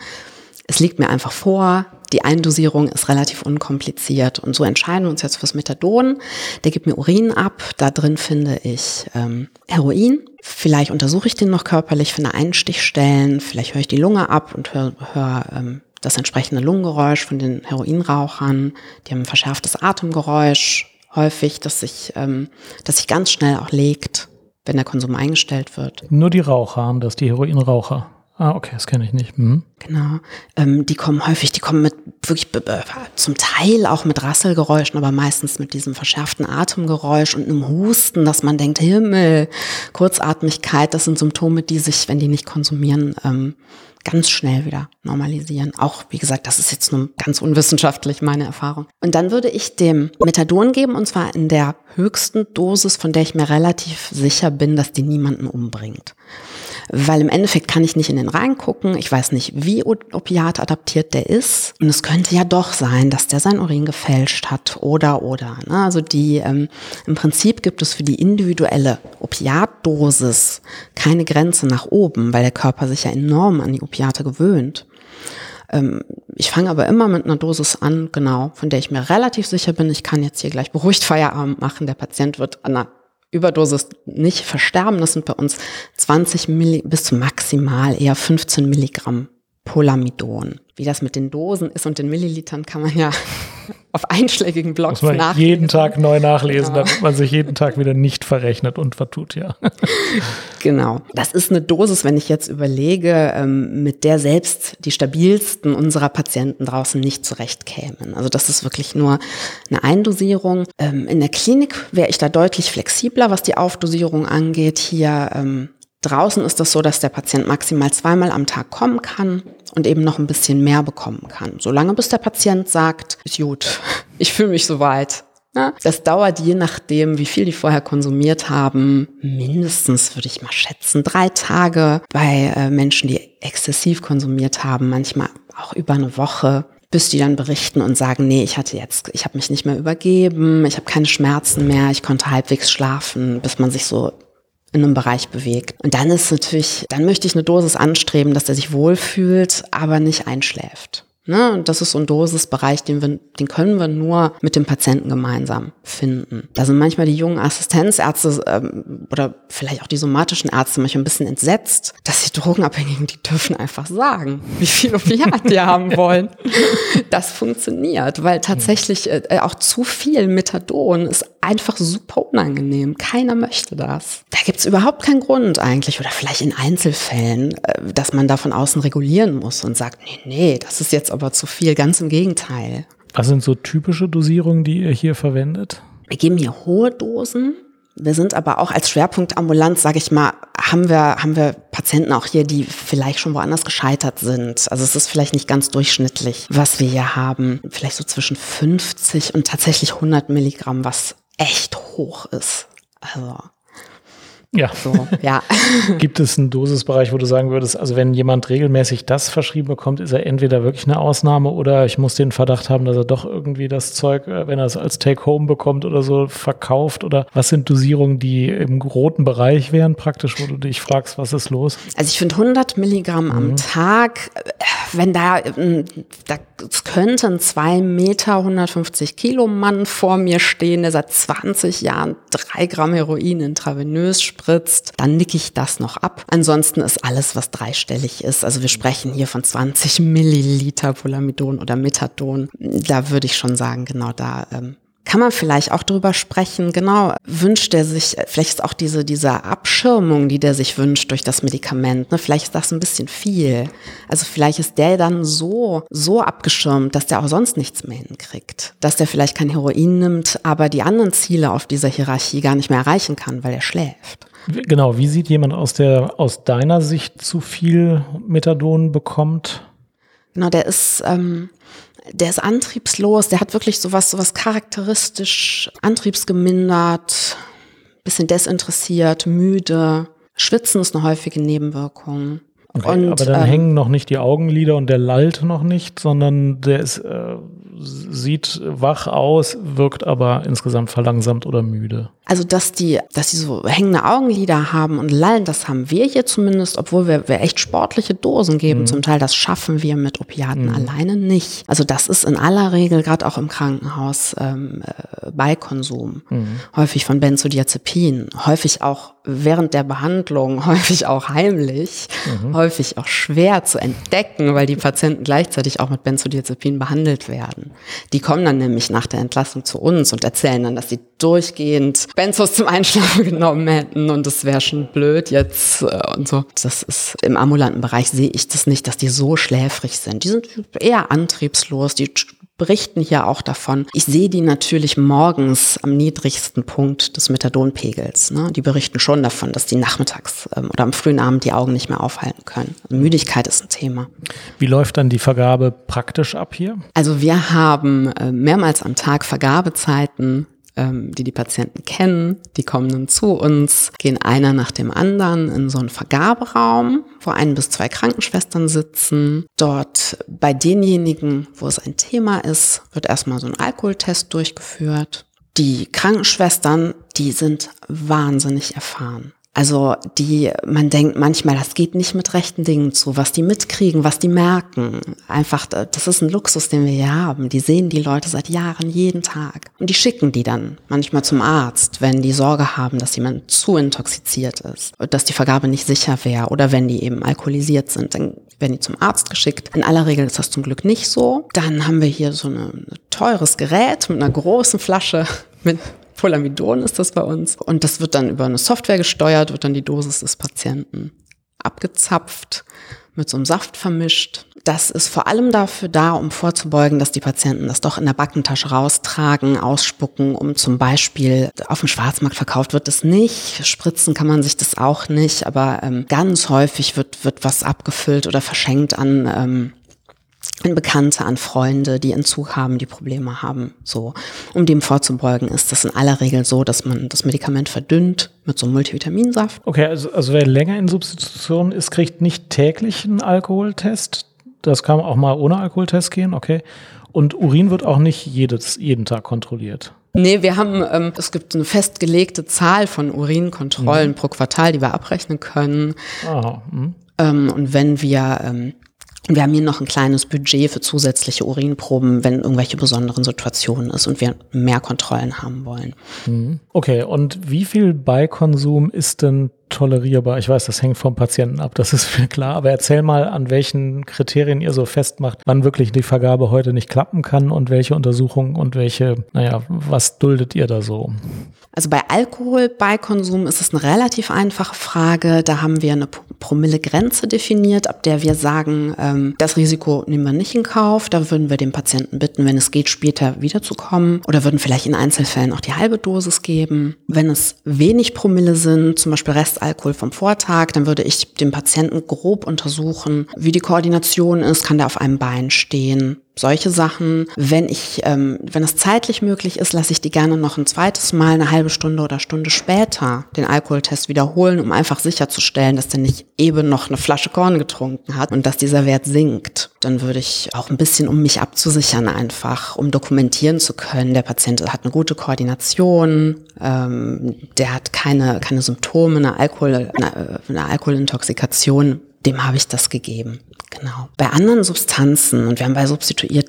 es liegt mir einfach vor, die Eindosierung ist relativ unkompliziert. Und so entscheiden wir uns jetzt fürs Methadon. Der gibt mir Urin ab. Da drin finde ich ähm, Heroin. Vielleicht untersuche ich den noch körperlich, finde Einstichstellen. Vielleicht höre ich die Lunge ab und höre hör, ähm, das entsprechende Lungengeräusch von den Heroinrauchern. Die haben ein verschärftes Atemgeräusch häufig, das sich, ähm, das sich ganz schnell auch legt wenn der Konsum eingestellt wird. Nur die Raucher haben das, die Heroinraucher. Ah, okay, das kenne ich nicht. Mhm. Genau. Ähm, die kommen häufig, die kommen mit wirklich zum Teil auch mit Rasselgeräuschen, aber meistens mit diesem verschärften Atemgeräusch und einem Husten, dass man denkt, Himmel, Kurzatmigkeit, das sind Symptome, die sich, wenn die nicht konsumieren, ähm, ganz schnell wieder normalisieren. Auch, wie gesagt, das ist jetzt nur ganz unwissenschaftlich meine Erfahrung. Und dann würde ich dem Methadon geben, und zwar in der höchsten Dosis, von der ich mir relativ sicher bin, dass die niemanden umbringt weil im Endeffekt kann ich nicht in den reingucken. Ich weiß nicht, wie Opiat adaptiert der ist. Und es könnte ja doch sein, dass der sein Urin gefälscht hat oder oder. Ne? Also die ähm, im Prinzip gibt es für die individuelle Opiatdosis keine Grenze nach oben, weil der Körper sich ja enorm an die Opiate gewöhnt. Ähm, ich fange aber immer mit einer Dosis an, genau, von der ich mir relativ sicher bin, ich kann jetzt hier gleich beruhigt Feierabend machen. Der Patient wird an einer Überdosis nicht versterben. Das sind bei uns 20 Milli bis maximal eher 15 Milligramm Polamidon. Wie das mit den Dosen ist und den Millilitern kann man ja auf einschlägigen Blogs Muss man nachlesen. jeden Tag neu nachlesen, genau. damit man sich jeden Tag wieder nicht verrechnet und vertut, ja. genau. Das ist eine Dosis, wenn ich jetzt überlege, ähm, mit der selbst die stabilsten unserer Patienten draußen nicht zurechtkämen. Also das ist wirklich nur eine Eindosierung. Ähm, in der Klinik wäre ich da deutlich flexibler, was die Aufdosierung angeht. Hier ähm, Draußen ist es so, dass der Patient maximal zweimal am Tag kommen kann und eben noch ein bisschen mehr bekommen kann. Solange bis der Patient sagt, ist gut, ich fühle mich soweit. Ja, das dauert je nachdem, wie viel die vorher konsumiert haben, mindestens, würde ich mal schätzen, drei Tage. Bei äh, Menschen, die exzessiv konsumiert haben, manchmal auch über eine Woche bis die dann berichten und sagen, nee, ich hatte jetzt, ich habe mich nicht mehr übergeben, ich habe keine Schmerzen mehr, ich konnte halbwegs schlafen, bis man sich so in einem Bereich bewegt. Und dann ist natürlich, dann möchte ich eine Dosis anstreben, dass der sich wohlfühlt, aber nicht einschläft. Ne? Und das ist so ein Dosisbereich, den, wir, den können wir nur mit dem Patienten gemeinsam finden. Da sind manchmal die jungen Assistenzärzte ähm, oder vielleicht auch die somatischen Ärzte manchmal ein bisschen entsetzt, dass die Drogenabhängigen, die dürfen einfach sagen, wie viel Opiat die haben wollen. Das funktioniert, weil tatsächlich äh, auch zu viel Methadon ist einfach super unangenehm. Keiner möchte das. Da gibt's überhaupt keinen Grund eigentlich oder vielleicht in Einzelfällen, äh, dass man da von außen regulieren muss und sagt, nee, nee, das ist jetzt jetzt aber zu viel, ganz im Gegenteil. Was sind so typische Dosierungen, die ihr hier verwendet? Wir geben hier hohe Dosen. Wir sind aber auch als Schwerpunkt ambulant, sage ich mal, haben wir, haben wir Patienten auch hier, die vielleicht schon woanders gescheitert sind. Also es ist vielleicht nicht ganz durchschnittlich, was wir hier haben. Vielleicht so zwischen 50 und tatsächlich 100 Milligramm, was echt hoch ist. Also ja. so, ja. Gibt es einen Dosisbereich, wo du sagen würdest, also wenn jemand regelmäßig das verschrieben bekommt, ist er entweder wirklich eine Ausnahme oder ich muss den Verdacht haben, dass er doch irgendwie das Zeug, äh, wenn er es als Take-Home bekommt oder so, verkauft? Oder was sind Dosierungen, die im roten Bereich wären praktisch, wo du dich fragst, was ist los? Also ich finde 100 Milligramm am Tag, äh, wenn da, äh, da könnte ein 2 Meter 150 Kilo Mann vor mir stehen, der seit 20 Jahren drei Gramm Heroin intravenös spritzt, dann nicke ich das noch ab. Ansonsten ist alles, was dreistellig ist. Also wir sprechen hier von 20 Milliliter Polamidon oder Methadon. Da würde ich schon sagen, genau da ähm, kann man vielleicht auch drüber sprechen, genau, wünscht er sich, vielleicht ist auch diese, diese Abschirmung, die der sich wünscht durch das Medikament, ne, vielleicht ist das ein bisschen viel. Also vielleicht ist der dann so, so abgeschirmt, dass der auch sonst nichts mehr hinkriegt. Dass der vielleicht kein Heroin nimmt, aber die anderen Ziele auf dieser Hierarchie gar nicht mehr erreichen kann, weil er schläft. Genau, wie sieht jemand aus der, aus deiner Sicht zu viel Methadon bekommt? Genau, der ist, ähm, der ist antriebslos, der hat wirklich sowas, sowas charakteristisch antriebsgemindert, bisschen desinteressiert, müde. Schwitzen ist eine häufige Nebenwirkung. Okay, und, aber dann ähm, hängen noch nicht die Augenlider und der lallt noch nicht, sondern der ist, äh, sieht wach aus, wirkt aber insgesamt verlangsamt oder müde. Also, dass die, dass die so hängende Augenlider haben und lallen, das haben wir hier zumindest, obwohl wir, wir echt sportliche Dosen geben. Mhm. Zum Teil, das schaffen wir mit Opiaten mhm. alleine nicht. Also, das ist in aller Regel, gerade auch im Krankenhaus, ähm, äh, bei Konsum. Mhm. Häufig von Benzodiazepinen, häufig auch während der Behandlung, häufig auch heimlich, mhm. häufig auch schwer zu entdecken, weil die Patienten gleichzeitig auch mit Benzodiazepinen behandelt werden. Die kommen dann nämlich nach der Entlassung zu uns und erzählen dann, dass sie durchgehend Benzos zum Einschlafen genommen hätten und es wäre schon blöd jetzt äh, und so. Das ist im ambulanten Bereich sehe ich das nicht, dass die so schläfrig sind. Die sind eher antriebslos, die berichten hier auch davon. Ich sehe die natürlich morgens am niedrigsten Punkt des Methadonpegels. Ne? Die berichten schon davon, dass die nachmittags ähm, oder am frühen Abend die Augen nicht mehr aufhalten können. Also Müdigkeit ist ein Thema. Wie läuft dann die Vergabe praktisch ab hier? Also wir haben äh, mehrmals am Tag Vergabezeiten ähm, die die Patienten kennen. Die kommen dann zu uns, gehen einer nach dem anderen in so einen Vergaberaum, wo ein bis zwei Krankenschwestern sitzen. Dort bei denjenigen, wo es ein Thema ist, wird erstmal so ein Alkoholtest durchgeführt. Die Krankenschwestern, die sind wahnsinnig erfahren. Also die, man denkt manchmal, das geht nicht mit rechten Dingen zu, was die mitkriegen, was die merken. Einfach, das ist ein Luxus, den wir hier haben. Die sehen die Leute seit Jahren jeden Tag. Und die schicken die dann manchmal zum Arzt, wenn die Sorge haben, dass jemand zu intoxiziert ist, dass die Vergabe nicht sicher wäre oder wenn die eben alkoholisiert sind, dann werden die zum Arzt geschickt. In aller Regel ist das zum Glück nicht so. Dann haben wir hier so ein teures Gerät mit einer großen Flasche mit Polamidon ist das bei uns. Und das wird dann über eine Software gesteuert, wird dann die Dosis des Patienten abgezapft, mit so einem Saft vermischt. Das ist vor allem dafür da, um vorzubeugen, dass die Patienten das doch in der Backentasche raustragen, ausspucken, um zum Beispiel auf dem Schwarzmarkt verkauft wird es nicht. Spritzen kann man sich das auch nicht, aber ähm, ganz häufig wird, wird was abgefüllt oder verschenkt an ähm, an Bekannte, an Freunde, die Entzug haben, die Probleme haben. So, um dem vorzubeugen, ist das in aller Regel so, dass man das Medikament verdünnt mit so einem Multivitaminsaft. Okay, also, also wer länger in Substitution ist, kriegt nicht täglich einen Alkoholtest. Das kann auch mal ohne Alkoholtest gehen, okay. Und Urin wird auch nicht jedes, jeden Tag kontrolliert. Nee, wir haben, ähm, es gibt eine festgelegte Zahl von Urinkontrollen mhm. pro Quartal, die wir abrechnen können. Aha, mhm. ähm, und wenn wir ähm, wir haben hier noch ein kleines Budget für zusätzliche Urinproben, wenn irgendwelche besonderen Situationen ist und wir mehr Kontrollen haben wollen. Mhm. Okay, und wie viel Beikonsum ist denn tolerierbar? Ich weiß, das hängt vom Patienten ab, das ist mir klar, aber erzähl mal, an welchen Kriterien ihr so festmacht, wann wirklich die Vergabe heute nicht klappen kann und welche Untersuchungen und welche, naja, was duldet ihr da so? Also bei Alkoholbeikonsum ist es eine relativ einfache Frage. Da haben wir eine Promillegrenze definiert, ab der wir sagen, ähm, das Risiko nehmen wir nicht in Kauf. Da würden wir den Patienten bitten, wenn es geht, später wiederzukommen oder würden vielleicht in Einzelfällen auch die halbe Dosis geben. Wenn es wenig Promille sind, zum Beispiel Restalkohol vom Vortag, dann würde ich den Patienten grob untersuchen, wie die Koordination ist, kann der auf einem Bein stehen, solche Sachen. Wenn ich, ähm, wenn es zeitlich möglich ist, lasse ich die gerne noch ein zweites Mal eine halbe Stunde oder Stunde später den Alkoholtest wiederholen, um einfach sicherzustellen, dass der nicht eben noch eine Flasche Korn getrunken hat und dass dieser Wert sinkt. Dann würde ich auch ein bisschen, um mich abzusichern, einfach, um dokumentieren zu können, der Patient hat eine gute Koordination, ähm, der hat keine, keine Symptome, eine, Alkohol, eine, eine Alkoholintoxikation, dem habe ich das gegeben. Genau. Bei anderen Substanzen, und wir haben bei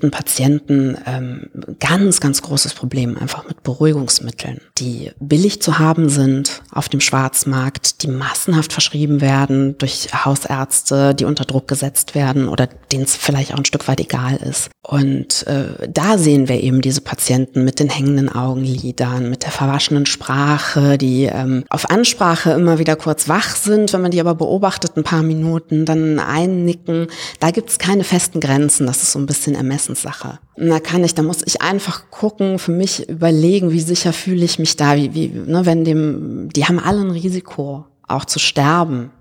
substituierten Patienten ähm, ganz, ganz großes Problem einfach mit Beruhigungsmitteln, die billig zu haben sind auf dem Schwarzmarkt, die massenhaft verschrieben werden durch Hausärzte, die unter Druck gesetzt werden oder denen es vielleicht auch ein Stück weit egal ist. Und äh, da sehen wir eben diese Patienten mit den hängenden Augenlidern, mit der verwaschenen Sprache, die ähm, auf Ansprache immer wieder kurz wach sind, wenn man die aber beobachtet ein paar Minuten, dann einnicken da gibt es keine festen Grenzen. Das ist so ein bisschen Ermessenssache. Und da kann ich, da muss ich einfach gucken, für mich überlegen, wie sicher fühle ich mich da, wie, wie, ne, wenn dem, die haben alle ein Risiko, auch zu sterben.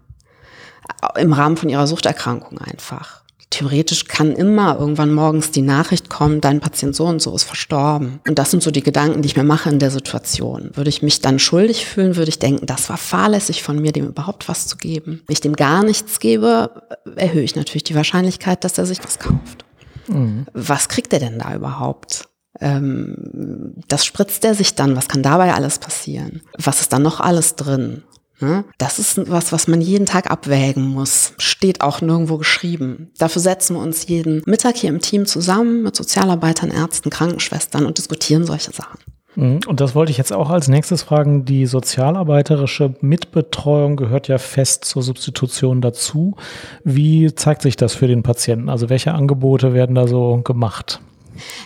Im Rahmen von ihrer Suchterkrankung einfach theoretisch kann immer irgendwann morgens die Nachricht kommen, dein Patient so und so ist verstorben. Und das sind so die Gedanken, die ich mir mache in der Situation. Würde ich mich dann schuldig fühlen, würde ich denken, das war fahrlässig von mir, dem überhaupt was zu geben. Wenn ich dem gar nichts gebe, erhöhe ich natürlich die Wahrscheinlichkeit, dass er sich was kauft. Mhm. Was kriegt er denn da überhaupt? Ähm, das spritzt er sich dann. Was kann dabei alles passieren? Was ist da noch alles drin? Ne? Das ist was, was man jeden Tag abwägen muss. Steht auch nirgendwo geschrieben. Dafür setzen wir uns jeden Mittag hier im Team zusammen mit Sozialarbeitern, Ärzten, Krankenschwestern und diskutieren solche Sachen. Mhm. Und das wollte ich jetzt auch als nächstes fragen. Die sozialarbeiterische Mitbetreuung gehört ja fest zur Substitution dazu. Wie zeigt sich das für den Patienten? Also welche Angebote werden da so gemacht?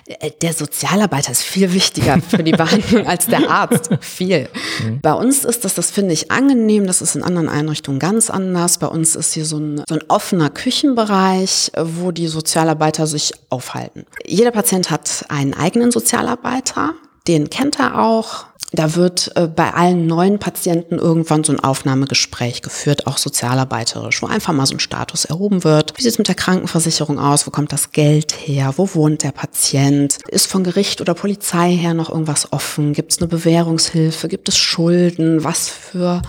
Äh, der Sozialarbeiter ist viel wichtiger für die Behandlung als der Arzt. Viel. Mhm. Bei uns ist das, das finde ich angenehm, das ist in anderen Einrichtungen ganz anders. Bei uns ist hier so ein, so ein offener Küchenbereich, wo die Sozialarbeiter sich aufhalten. Jeder Patient hat einen eigenen Sozialarbeiter, den kennt er auch. Da wird äh, bei allen neuen Patienten irgendwann so ein Aufnahmegespräch geführt, auch sozialarbeiterisch, wo einfach mal so ein Status erhoben wird. Wie sieht es mit der Krankenversicherung aus? Wo kommt das Geld her? Wo wohnt der Patient? Ist von Gericht oder Polizei her noch irgendwas offen? Gibt es eine Bewährungshilfe? Gibt es Schulden? Was für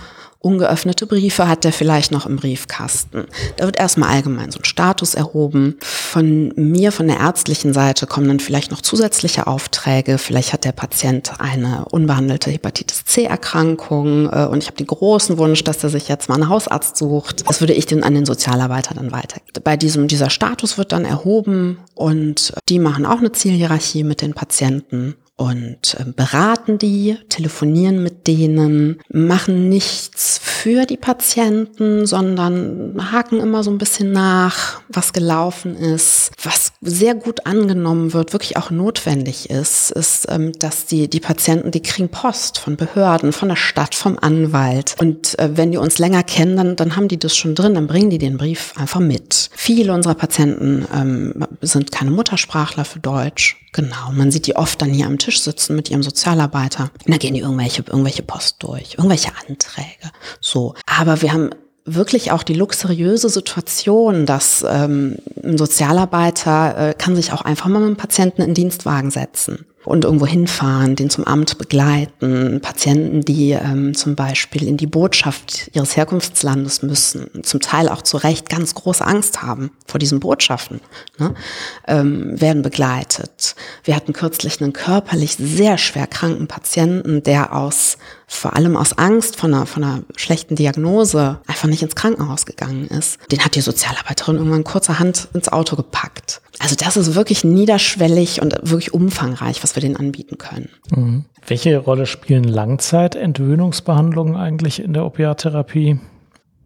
ungeöffnete Briefe hat er vielleicht noch im Briefkasten. Da wird erstmal allgemein so ein Status erhoben. Von mir, von der ärztlichen Seite kommen dann vielleicht noch zusätzliche Aufträge. Vielleicht hat der Patient eine unbehandelte Hepatitis C-Erkrankung äh, und ich habe den großen Wunsch, dass er sich jetzt mal einen Hausarzt sucht. Das würde ich dann an den Sozialarbeiter dann weiter. Bei diesem, dieser Status wird dann erhoben und die machen auch eine Zielhierarchie mit den Patienten und ähm, beraten die, telefonieren mit denen, machen nichts für die Patienten, sondern haken immer so ein bisschen nach, was gelaufen ist. Was sehr gut angenommen wird, wirklich auch notwendig ist, ist, ähm, dass die, die Patienten, die kriegen Post von Behörden, von der Stadt, vom Anwalt. Und äh, wenn die uns länger kennen, dann, dann haben die das schon drin, dann bringen die den Brief einfach mit. Viele unserer Patienten ähm, sind keine Muttersprachler für Deutsch Genau, man sieht die oft dann hier am Tisch sitzen mit ihrem Sozialarbeiter. Und da gehen die irgendwelche, irgendwelche Post durch, irgendwelche Anträge. So. Aber wir haben wirklich auch die luxuriöse Situation, dass ähm, ein Sozialarbeiter äh, kann sich auch einfach mal mit einem Patienten in Dienstwagen setzen und irgendwo hinfahren, den zum Amt begleiten, Patienten, die ähm, zum Beispiel in die Botschaft ihres Herkunftslandes müssen, zum Teil auch zu Recht ganz große Angst haben vor diesen Botschaften, ne, ähm, werden begleitet. Wir hatten kürzlich einen körperlich sehr schwer kranken Patienten, der aus vor allem aus Angst von einer, von einer schlechten Diagnose einfach nicht ins Krankenhaus gegangen ist. Den hat die Sozialarbeiterin irgendwann kurzerhand ins Auto gepackt. Also das ist wirklich niederschwellig und wirklich umfangreich, was wir denen anbieten können. Mhm. Welche Rolle spielen Langzeitentwöhnungsbehandlungen eigentlich in der Opiattherapie?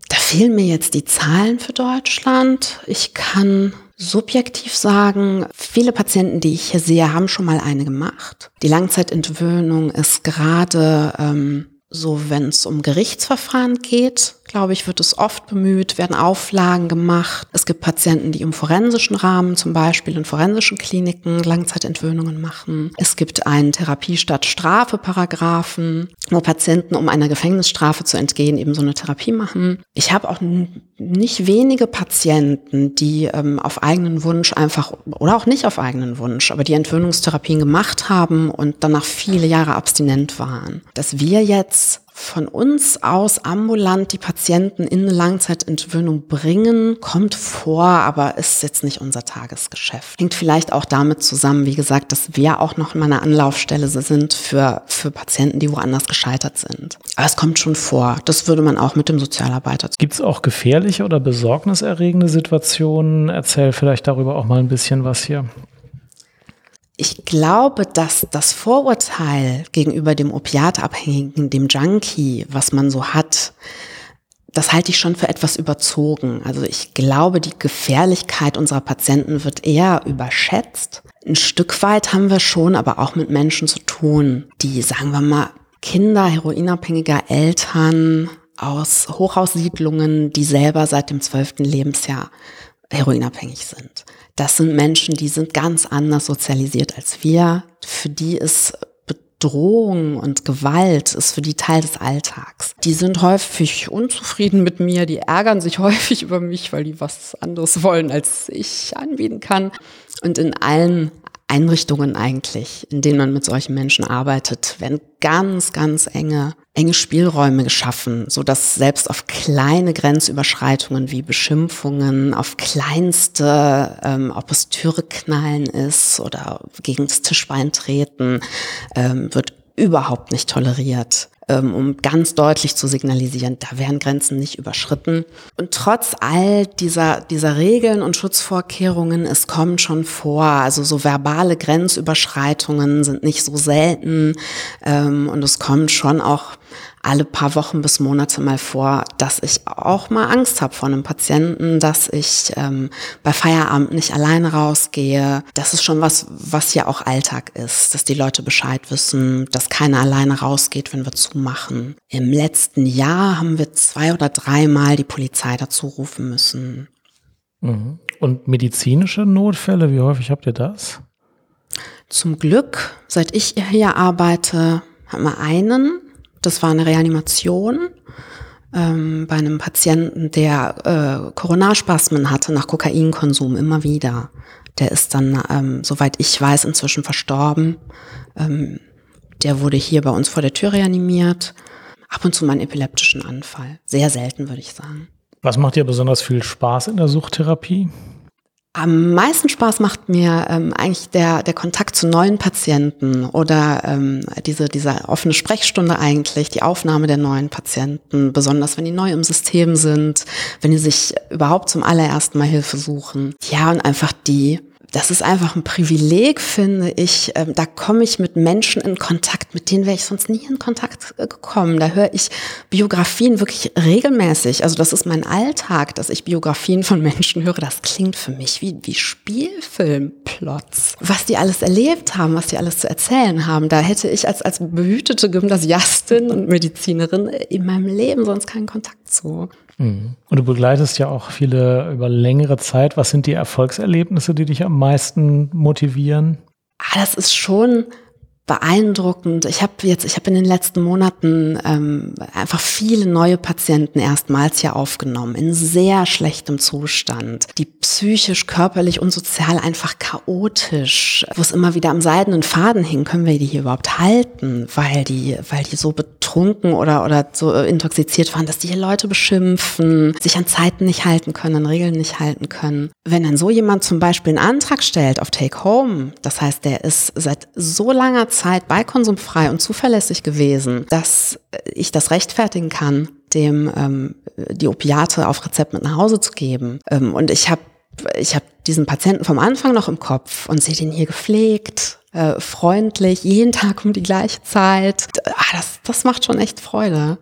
Da fehlen mir jetzt die Zahlen für Deutschland. Ich kann subjektiv sagen, viele Patienten, die ich hier sehe, haben schon mal eine gemacht. Die Langzeitentwöhnung ist gerade ähm, so, wenn es um Gerichtsverfahren geht, glaube ich, wird es oft bemüht, werden Auflagen gemacht. Es gibt Patienten, die im forensischen Rahmen, zum Beispiel in forensischen Kliniken, Langzeitentwöhnungen machen. Es gibt einen Therapie statt Strafe Paragraphen, wo Patienten, um einer Gefängnisstrafe zu entgehen, eben so eine Therapie machen. Ich habe auch nicht wenige Patienten, die ähm, auf eigenen Wunsch einfach, oder auch nicht auf eigenen Wunsch, aber die Entwöhnungstherapien gemacht haben und danach viele Jahre abstinent waren. Dass wir jetzt von uns aus ambulant die Patienten in eine Langzeitentwöhnung bringen, kommt vor, aber ist jetzt nicht unser Tagesgeschäft. Hängt vielleicht auch damit zusammen, wie gesagt, dass wir auch noch mal eine Anlaufstelle sind für, für Patienten, die woanders gescheitert sind. Aber es kommt schon vor. Das würde man auch mit dem Sozialarbeiter. Gibt es auch gefährliche oder besorgniserregende Situationen? Erzähl vielleicht darüber auch mal ein bisschen was hier ich glaube, dass das Vorurteil gegenüber dem Opiatabhängigen, dem Junkie, was man so hat, das halte ich schon für etwas überzogen. Also ich glaube, die Gefährlichkeit unserer Patienten wird eher überschätzt. Ein Stück weit haben wir schon aber auch mit Menschen zu tun, die, sagen wir mal, Kinder heroinabhängiger Eltern aus Hochhaussiedlungen, die selber seit dem zwölften Lebensjahr heroinabhängig sind. Das sind Menschen, die sind ganz anders sozialisiert als wir. Für die ist Bedrohung und Gewalt ist für die Teil des Alltags. Die sind häufig unzufrieden mit mir, die ärgern sich häufig über mich, weil die was anderes wollen, als ich anbieten kann. Und in allen Einrichtungen eigentlich, in denen man mit solchen Menschen arbeitet, werden ganz, ganz enge, enge Spielräume geschaffen, so dass selbst auf kleine Grenzüberschreitungen wie Beschimpfungen, auf kleinste, ähm, ob es Türknallen ist oder gegen das Tischbein treten, ähm, wird überhaupt nicht toleriert. Ähm, um ganz deutlich zu signalisieren, da werden Grenzen nicht überschritten. Und trotz all dieser, dieser Regeln und Schutzvorkehrungen, es kommt schon vor, also so verbale Grenzüberschreitungen sind nicht so selten ähm, und es kommt schon auch alle paar Wochen bis Monate mal vor, dass ich auch mal Angst habe vor einem Patienten, dass ich ähm, bei Feierabend nicht alleine rausgehe. Das ist schon was, was ja auch Alltag ist, dass die Leute Bescheid wissen, dass keiner alleine rausgeht, wenn wir zumachen. Im letzten Jahr haben wir zwei oder dreimal die Polizei dazu rufen müssen. Mhm. Und medizinische Notfälle, wie häufig habt ihr das? Zum Glück, seit ich hier arbeite, haben wir einen, das war eine Reanimation ähm, bei einem Patienten, der äh, Coronarspasmen hatte nach Kokainkonsum immer wieder. Der ist dann, ähm, soweit ich weiß, inzwischen verstorben. Ähm, der wurde hier bei uns vor der Tür reanimiert. Ab und zu mal einen epileptischen Anfall. Sehr selten, würde ich sagen. Was macht dir besonders viel Spaß in der Suchttherapie? Am meisten Spaß macht mir ähm, eigentlich der, der Kontakt zu neuen Patienten oder ähm, diese, diese offene Sprechstunde eigentlich, die Aufnahme der neuen Patienten, besonders wenn die neu im System sind, wenn die sich überhaupt zum allerersten Mal Hilfe suchen. Ja, und einfach die das ist einfach ein Privileg, finde ich. Ähm, da komme ich mit Menschen in Kontakt, mit denen wäre ich sonst nie in Kontakt äh, gekommen. Da höre ich Biografien wirklich regelmäßig. Also das ist mein Alltag, dass ich Biografien von Menschen höre. Das klingt für mich wie, wie Spielfilmplots. Was die alles erlebt haben, was die alles zu erzählen haben, da hätte ich als, als behütete Gymnasiastin und Medizinerin in meinem Leben sonst keinen Kontakt zu. Und du begleitest ja auch viele über längere Zeit. Was sind die Erfolgserlebnisse, die dich am meisten motivieren? Ah, das ist schon beeindruckend. Ich habe jetzt, ich habe in den letzten Monaten ähm, einfach viele neue Patienten erstmals hier aufgenommen, in sehr schlechtem Zustand, die psychisch, körperlich und sozial einfach chaotisch, wo es immer wieder am seidenen Faden hing, können wir die hier überhaupt halten, weil die, weil die so betrunken oder, oder so intoxiziert waren, dass die hier Leute beschimpfen, sich an Zeiten nicht halten können, an Regeln nicht halten können. Wenn dann so jemand zum Beispiel einen Antrag stellt auf Take Home, das heißt, der ist seit so langer Zeit Zeit bei konsumfrei und zuverlässig gewesen, dass ich das rechtfertigen kann, dem ähm, die Opiate auf Rezept mit nach Hause zu geben. Ähm, und ich habe ich hab diesen Patienten vom Anfang noch im Kopf und sehe den hier gepflegt, äh, freundlich, jeden Tag um die gleiche Zeit. Ah, das, das macht schon echt Freude.